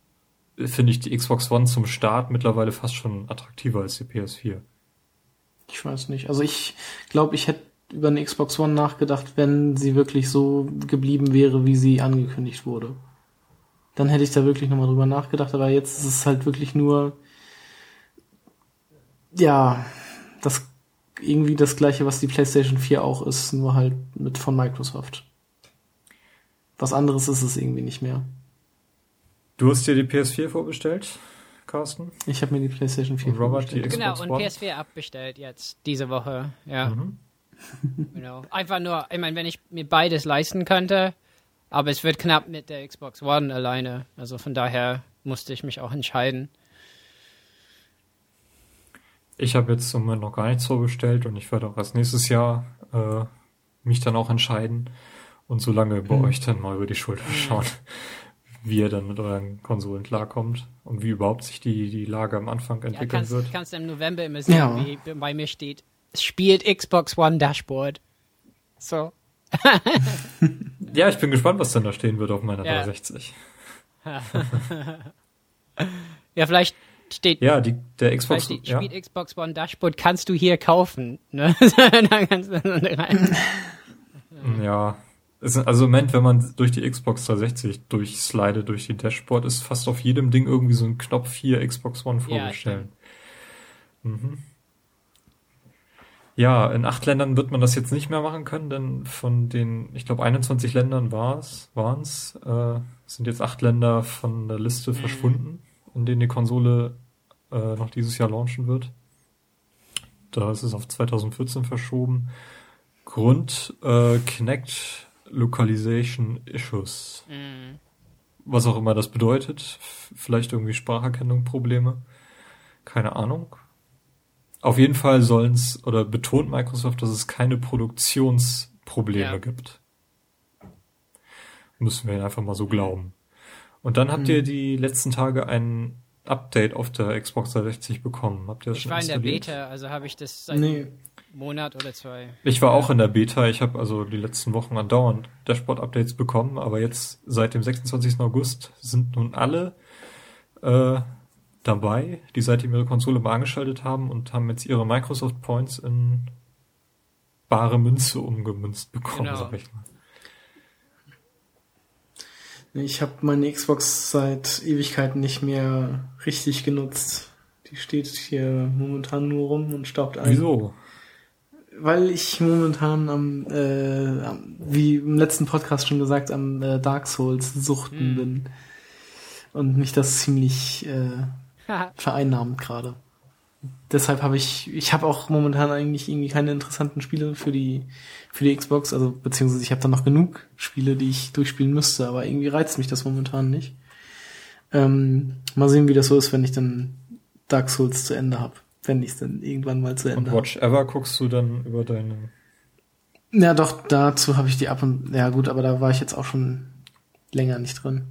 Speaker 1: finde ich die Xbox One zum Start mittlerweile fast schon attraktiver als die PS4.
Speaker 2: Ich weiß nicht. Also ich glaube, ich hätte über eine Xbox One nachgedacht, wenn sie wirklich so geblieben wäre, wie sie angekündigt wurde. Dann hätte ich da wirklich nochmal drüber nachgedacht, aber jetzt ist es halt wirklich nur, ja, das irgendwie das gleiche, was die PlayStation 4 auch ist, nur halt mit von Microsoft. Was anderes ist es irgendwie nicht mehr.
Speaker 1: Du hast dir die PS4 vorbestellt, Carsten?
Speaker 2: Ich habe mir die PlayStation 4
Speaker 1: Und Robert, die
Speaker 2: vorgestellt.
Speaker 1: Xbox
Speaker 3: genau, und
Speaker 1: One?
Speaker 3: PS4 abbestellt jetzt diese Woche. Ja,
Speaker 1: Mhm.
Speaker 3: genau. Einfach nur, ich meine, wenn ich mir beides leisten könnte, aber es wird knapp mit der Xbox One alleine. Also von daher musste ich mich auch entscheiden.
Speaker 1: Ich habe jetzt im Moment noch gar nichts vorbestellt und ich werde auch erst nächstes Jahr äh, mich dann auch entscheiden und so lange bei
Speaker 2: Mhm.
Speaker 1: euch dann mal über die Schulter schauen, wie ihr dann mit euren Konsolen klarkommt und wie überhaupt sich die, die Lage am Anfang
Speaker 3: Ja,
Speaker 1: entwickeln
Speaker 3: kannst,
Speaker 1: wird.
Speaker 3: kannst du im November immer sehen,
Speaker 2: Ja.
Speaker 3: wie bei mir steht, spielt Xbox One Dashboard. So.
Speaker 1: Ja, ich bin gespannt, was denn da stehen wird auf meiner
Speaker 3: Ja.
Speaker 1: 360.
Speaker 3: Ja, vielleicht steht,
Speaker 1: Ja, die, der Xbox,
Speaker 3: steht
Speaker 1: ja,
Speaker 3: spielt Xbox One Dashboard, kannst du hier kaufen. Ne? dann kannst du dann rein.
Speaker 1: ja. Also im Moment, wenn man durch die Xbox 360 durchslide durch die Dashboard, ist fast auf jedem Ding irgendwie so ein Knopf hier Xbox One
Speaker 3: Ja,
Speaker 1: vorbestellen. mhm. Ja, in acht Ländern wird man das jetzt nicht mehr machen können, denn von den, ich glaube, 21 Ländern war's, waren's, äh, sind jetzt acht Länder von der Liste
Speaker 3: Mhm.
Speaker 1: verschwunden, in denen die Konsole äh, noch dieses Jahr launchen wird. Da ist es auf 2014 verschoben. Grund äh, Kinect Localization Issues.
Speaker 3: Mhm.
Speaker 1: Was auch immer das bedeutet. Vielleicht irgendwie Spracherkennung Probleme. Keine Ahnung. Auf jeden Fall sollen es oder betont Microsoft, dass es keine Produktionsprobleme
Speaker 3: Ja.
Speaker 1: gibt. Müssen wir einfach mal so glauben. Und dann habt ihr die letzten Tage ein Update auf der Xbox 360 bekommen. Habt ihr das
Speaker 3: Ich
Speaker 1: schon
Speaker 3: war in der
Speaker 1: installiert?
Speaker 3: Beta, also habe ich das seit
Speaker 2: Nee.
Speaker 3: Monat oder zwei.
Speaker 1: Ich war auch in der Beta. Ich habe also die letzten Wochen andauernd Dashboard-Updates bekommen, aber jetzt seit dem 26. August sind nun alle äh, dabei, die seitdem ihre Konsole mal angeschaltet haben und haben jetzt ihre Microsoft Points in bare Münze umgemünzt bekommen,
Speaker 3: Genau.
Speaker 1: sag ich mal.
Speaker 2: Ich habe meine Xbox seit Ewigkeiten nicht mehr richtig genutzt. Die steht hier momentan nur rum und staubt ein.
Speaker 1: Wieso?
Speaker 2: Weil ich momentan am, äh, wie im letzten Podcast schon gesagt, am äh, Dark Souls suchten
Speaker 3: Hm.
Speaker 2: bin. Und mich das ziemlich äh, vereinnahmt gerade. Deshalb habe ich, ich habe auch momentan eigentlich irgendwie keine interessanten Spiele für die, für die Xbox, also beziehungsweise ich habe da noch genug Spiele, die ich durchspielen müsste, aber irgendwie reizt mich das momentan nicht. Ähm, mal sehen, wie das so ist, wenn ich dann Dark Souls zu Ende habe. Wenn ich es dann irgendwann mal zu
Speaker 1: Und
Speaker 2: Ende habe.
Speaker 1: Watch Ever guckst du dann über deine...
Speaker 2: Ja, doch, dazu habe ich die ab und, ja gut, aber da war ich jetzt auch schon länger nicht drin.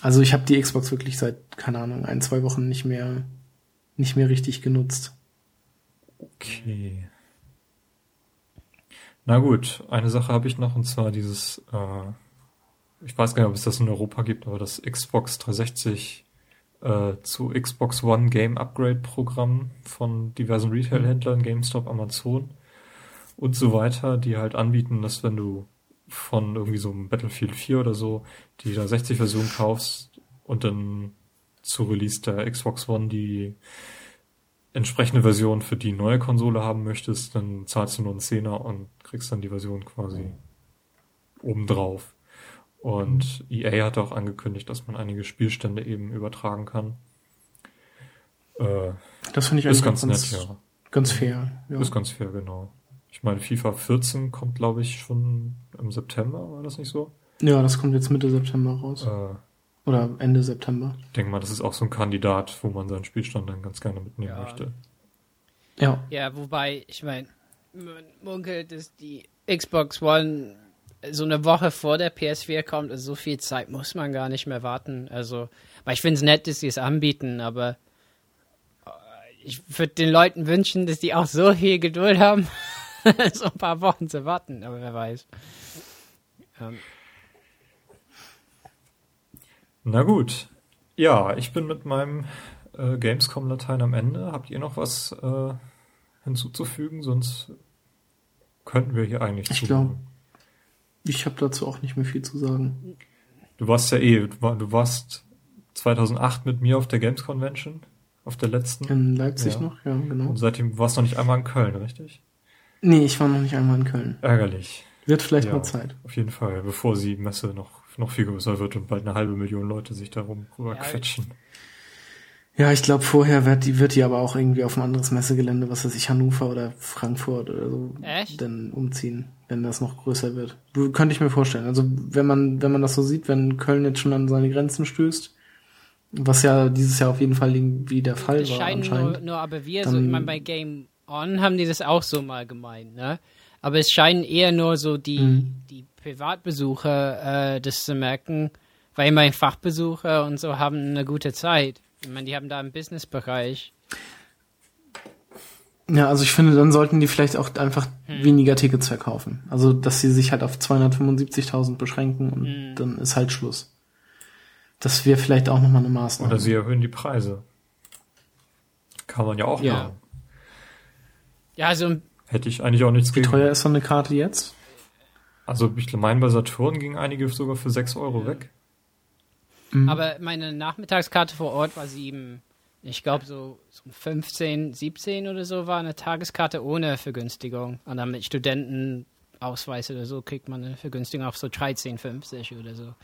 Speaker 2: Also ich habe die Xbox wirklich seit, keine Ahnung, ein, zwei Wochen nicht mehr, nicht mehr richtig genutzt.
Speaker 1: Okay. Na gut, eine Sache habe ich noch und zwar dieses, äh, ich weiß gar nicht, ob es das in Europa gibt, aber das Xbox 360 äh, zu Xbox One Game Upgrade Programm von diversen Retail-Händlern, GameStop, Amazon und so weiter, die halt anbieten, dass wenn du von irgendwie so einem Battlefield 4 oder so die 360-Version kaufst und dann zu Release der Xbox One die entsprechende Version für die neue Konsole haben möchtest, dann zahlst du nur einen Zehner und kriegst dann die Version quasi obendrauf. Und EA hat auch angekündigt, dass man einige Spielstände eben übertragen kann. Äh,
Speaker 2: Das finde ich
Speaker 1: ist
Speaker 2: eigentlich
Speaker 1: ganz nett, ja.
Speaker 2: ganz fair. Ja.
Speaker 1: Ist ganz fair, genau. Ich meine, FIFA 14 kommt, glaube ich, schon im September, war das nicht so?
Speaker 2: ja, das kommt jetzt Mitte September raus.
Speaker 1: Äh,
Speaker 2: Oder Ende September.
Speaker 1: ich denke mal, das ist auch so ein Kandidat, wo man seinen Spielstand dann ganz gerne mitnehmen
Speaker 3: Ja.
Speaker 1: möchte.
Speaker 2: Ja.
Speaker 3: Ja, wobei, ich meine, man munkelt, dass die Xbox One so eine Woche vor der PS4 kommt, also so viel Zeit muss man gar nicht mehr warten. Also, weil ich finde es nett, dass sie es anbieten, aber äh, ich würde den Leuten wünschen, dass die auch so viel Geduld haben, so ein paar Wochen zu warten, aber wer weiß. Ähm,
Speaker 1: Na gut. Ja, ich bin mit meinem äh, Gamescom-Latein am Ende. Habt ihr noch was äh, hinzuzufügen? Sonst könnten wir hier eigentlich
Speaker 2: Ich glaub- Ich habe dazu auch nicht mehr viel zu sagen.
Speaker 1: Du warst ja eh, du, war, du warst 2008 mit mir auf der Games Convention, auf der letzten.
Speaker 2: In Leipzig
Speaker 1: Ja.
Speaker 2: noch, ja, genau.
Speaker 1: Und seitdem warst du noch nicht einmal in Köln, richtig?
Speaker 2: Nee, ich war noch nicht einmal in Köln.
Speaker 1: Ärgerlich.
Speaker 2: Wird vielleicht
Speaker 1: Ja.
Speaker 2: mal Zeit.
Speaker 1: Auf jeden Fall, bevor die Messe noch, noch viel größer wird und bald eine halbe Million Leute sich darum rüber
Speaker 3: Ja,
Speaker 1: quetschen.
Speaker 2: Ja, ich glaube, vorher wird die, wird die aber auch irgendwie auf ein anderes Messegelände, was weiß ich, Hannover oder Frankfurt oder so,
Speaker 3: Echt?
Speaker 2: dann umziehen, wenn das noch größer wird. Könnte ich mir vorstellen. Also, wenn man, wenn man das so sieht, wenn Köln jetzt schon an seine Grenzen stößt, was ja dieses Jahr auf jeden Fall irgendwie der Fall
Speaker 3: Das
Speaker 2: war
Speaker 3: scheinen
Speaker 2: anscheinend.
Speaker 3: nur, nur aber wir, so,
Speaker 2: Dann-
Speaker 3: ich meine, bei Game On haben die das auch so mal gemeint, ne? Aber es scheinen eher nur so die,
Speaker 2: Mhm.
Speaker 3: die Privatbesucher äh, das zu merken, weil immerhin Fachbesucher und so haben eine gute Zeit. Ich meine, die haben da einen Businessbereich.
Speaker 2: Ja, also ich finde, dann sollten die vielleicht auch einfach hm. weniger Tickets verkaufen. Also, dass sie sich halt auf 275.000 beschränken und hm. dann ist halt Schluss. Das wäre vielleicht auch nochmal eine Maßnahme.
Speaker 1: Oder sie erhöhen die Preise. Kann man ja auch
Speaker 3: ja.
Speaker 1: machen.
Speaker 3: Ja, also.
Speaker 1: Hätte ich eigentlich auch nichts
Speaker 2: Wie teuer ist so eine Karte jetzt?
Speaker 1: Also, ich meine, bei Saturn gingen einige sogar für 6 Euro weg.
Speaker 3: Mhm. Aber meine Nachmittagskarte vor Ort war 7. Ich glaube, so, so 15, 17 oder so war eine Tageskarte ohne Vergünstigung. Und dann mit Studentenausweis oder so kriegt man eine Vergünstigung auf so 13,50 oder so.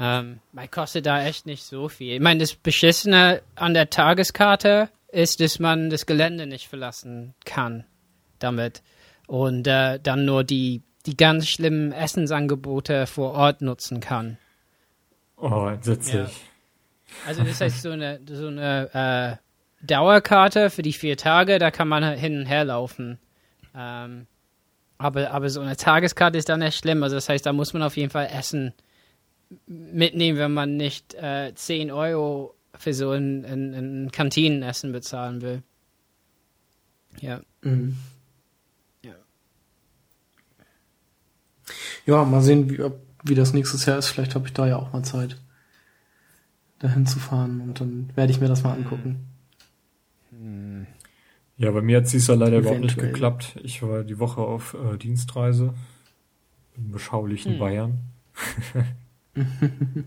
Speaker 3: Ähm, man kostet da echt nicht so viel. Ich meine, das Beschissene an der Tageskarte ist, dass man das Gelände nicht verlassen kann damit. Und äh, dann nur die, die ganz schlimmen Essensangebote vor Ort nutzen kann.
Speaker 1: Oh, entsetzlich. Ja.
Speaker 3: Also das heißt so eine, so eine äh, Dauerkarte für die vier Tage, da kann man hin und her laufen. Ähm, aber, aber so eine Tageskarte ist dann echt schlimm. Also das heißt, da muss man auf jeden Fall Essen mitnehmen, wenn man nicht äh, 10 Euro für so ein, ein, ein Kantinenessen bezahlen will. Ja. Mhm.
Speaker 2: Ja. Ja, mal sehen, wie, wie das nächstes Jahr ist. Vielleicht habe ich da ja auch mal Zeit, dahin zu fahren und dann werde ich mir das mal angucken.
Speaker 1: Ja, bei mir hat es ja leider Eventuell. überhaupt nicht geklappt. Ich war die Woche auf äh, Dienstreise im beschaulichen hm. Bayern.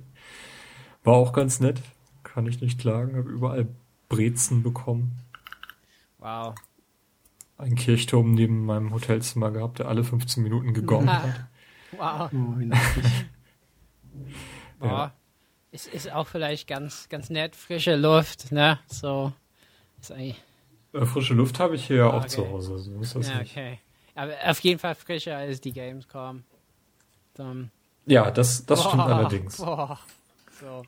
Speaker 1: War auch ganz nett. Kann ich nicht klagen. Habe überall Brezen bekommen.
Speaker 3: Wow.
Speaker 1: Ein Kirchturm neben meinem Hotelzimmer gehabt, der alle 15 Minuten gegongt ah. hat.
Speaker 3: Wow. Oh, wie. Ja. Ist, ist auch vielleicht ganz, ganz nett. Frische Luft, ne? So.
Speaker 1: Äh, frische Luft habe ich hier ja auch zu Hause. So ist das
Speaker 3: ja, okay. Aber auf jeden Fall frischer als die Gamescom.
Speaker 1: So. Ja, das, das boah, stimmt allerdings. Boah. So.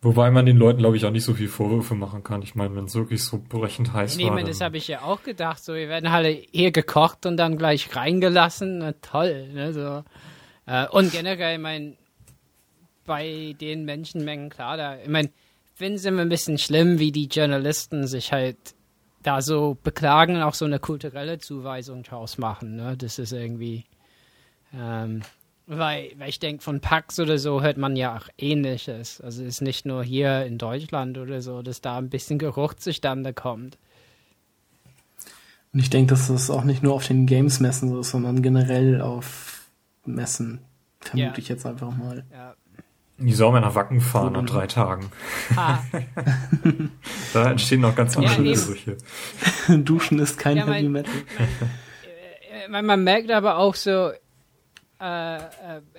Speaker 1: Wobei man den Leuten, glaube ich, auch nicht so viel Vorwürfe machen kann. Ich meine, wenn es wirklich so brechend heiß nee, war. Nee,
Speaker 3: das habe ich ja auch gedacht. So, wir werden halt hier gekocht und dann gleich reingelassen. Na, toll. Ne, so. Äh, und generell, ich meine, bei den Menschenmengen, klar, da, ich meine, finde es immer ein bisschen schlimm, wie die Journalisten sich halt da so beklagen und auch so eine kulturelle Zuweisung draus machen. Ne? Das ist irgendwie. Ähm, weil, weil ich denke, von Pax oder so hört man ja auch Ähnliches. Also es ist nicht nur hier in Deutschland oder so, dass da ein bisschen Geruch zustande kommt.
Speaker 2: Und ich denke, dass das auch nicht nur auf den Games-Messen so ist, sondern generell auf Messen. Vermute ja. ich jetzt einfach mal. Ja.
Speaker 1: Die soll mal nach Wacken fahren nach drei Tagen. Ah. da entstehen noch ganz andere ja, Gerüche.
Speaker 2: Duschen ist kein ja, mein, Heavy Metal.
Speaker 3: Man, man, merkt aber auch so, äh, äh,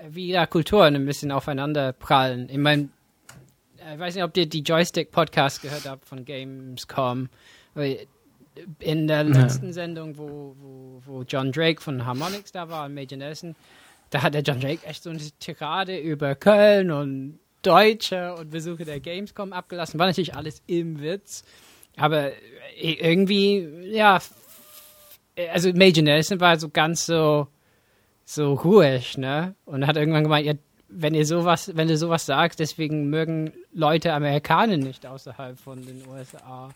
Speaker 3: wie da Kulturen ein bisschen aufeinander prallen. Ich meine, äh, ich weiß nicht, ob ihr die Joystick-Podcast gehört habt von Gamescom. In der letzten ja. Sendung, wo, wo, wo John Drake von Harmonix da war, Major Nelson, da hat der John Drake echt so eine Tirade über Köln und Deutsche und Besuche der Gamescom abgelassen. War natürlich alles im Witz. Aber irgendwie, ja, also Major Nelson war so ganz so, so ruhig, ne? Und hat irgendwann gemeint, ja, wenn ihr sowas, wenn du sowas sagst, deswegen mögen Leute Amerikaner nicht außerhalb von den USA,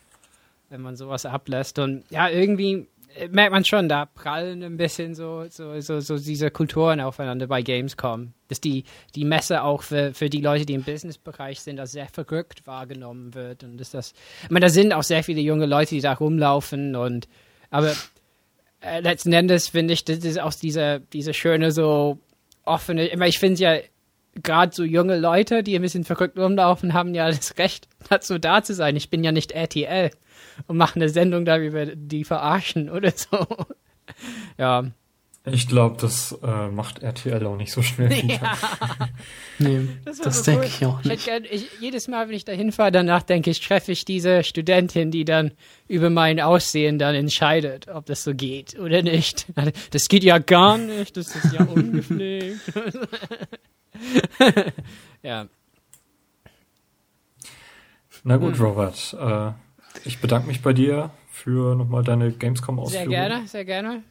Speaker 3: wenn man sowas ablässt. Und ja, irgendwie merkt man schon, da prallen ein bisschen so, so, so, so diese Kulturen aufeinander bei Gamescom. Dass die, die Messe auch für, für die Leute, die im Businessbereich sind, als sehr verrückt wahrgenommen wird. Und dass das, ich meine, da sind auch sehr viele junge Leute, die da rumlaufen und, aber äh, letzten Endes finde ich, das ist auch diese, diese schöne, so offene, immer, ich finde ja, gerade so junge Leute, die ein bisschen verrückt rumlaufen, haben ja das Recht, dazu da zu sein. Ich bin ja nicht RTL und machen eine Sendung darüber, die verarschen oder so. ja.
Speaker 1: Ich glaube, das äh, macht RTL auch nicht so schnell wieder. Ja.
Speaker 2: nee, das, das so denke cool. ich auch nicht. Ich
Speaker 3: gern, ich, jedes Mal, wenn ich da hinfahre, danach denke ich, treffe ich diese Studentin, die dann über mein Aussehen dann entscheidet, ob das so geht oder nicht. Das geht ja gar nicht, das ist ja ungepflegt. ja.
Speaker 1: Na gut, hm. Robert. Äh, ich bedanke mich bei dir für nochmal deine Gamescom-Ausführung.
Speaker 3: Sehr gerne, sehr gerne.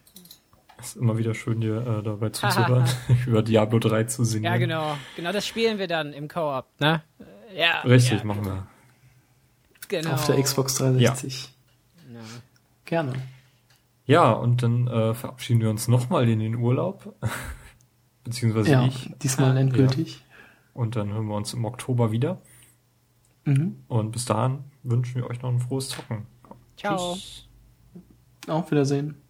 Speaker 1: ist immer wieder schön, dir äh, dabei zuzuhören, über Diablo 3 zu singen.
Speaker 3: Ja, genau. Genau das spielen wir dann im Koop, ne? Ja.
Speaker 1: Richtig,
Speaker 3: ja,
Speaker 1: machen wir.
Speaker 3: Genau.
Speaker 2: Auf der Xbox 360.
Speaker 3: Ja.
Speaker 2: Gerne.
Speaker 1: Ja, und dann äh, verabschieden wir uns nochmal in den Urlaub. Beziehungsweise
Speaker 2: Ja,
Speaker 1: ich.
Speaker 2: diesmal endgültig.
Speaker 1: Und dann hören wir uns im Oktober wieder.
Speaker 2: Mhm.
Speaker 1: Und bis dahin wünschen wir euch noch ein frohes Zocken.
Speaker 3: Ciao.
Speaker 1: Tschüss.
Speaker 2: Auf Wiedersehen.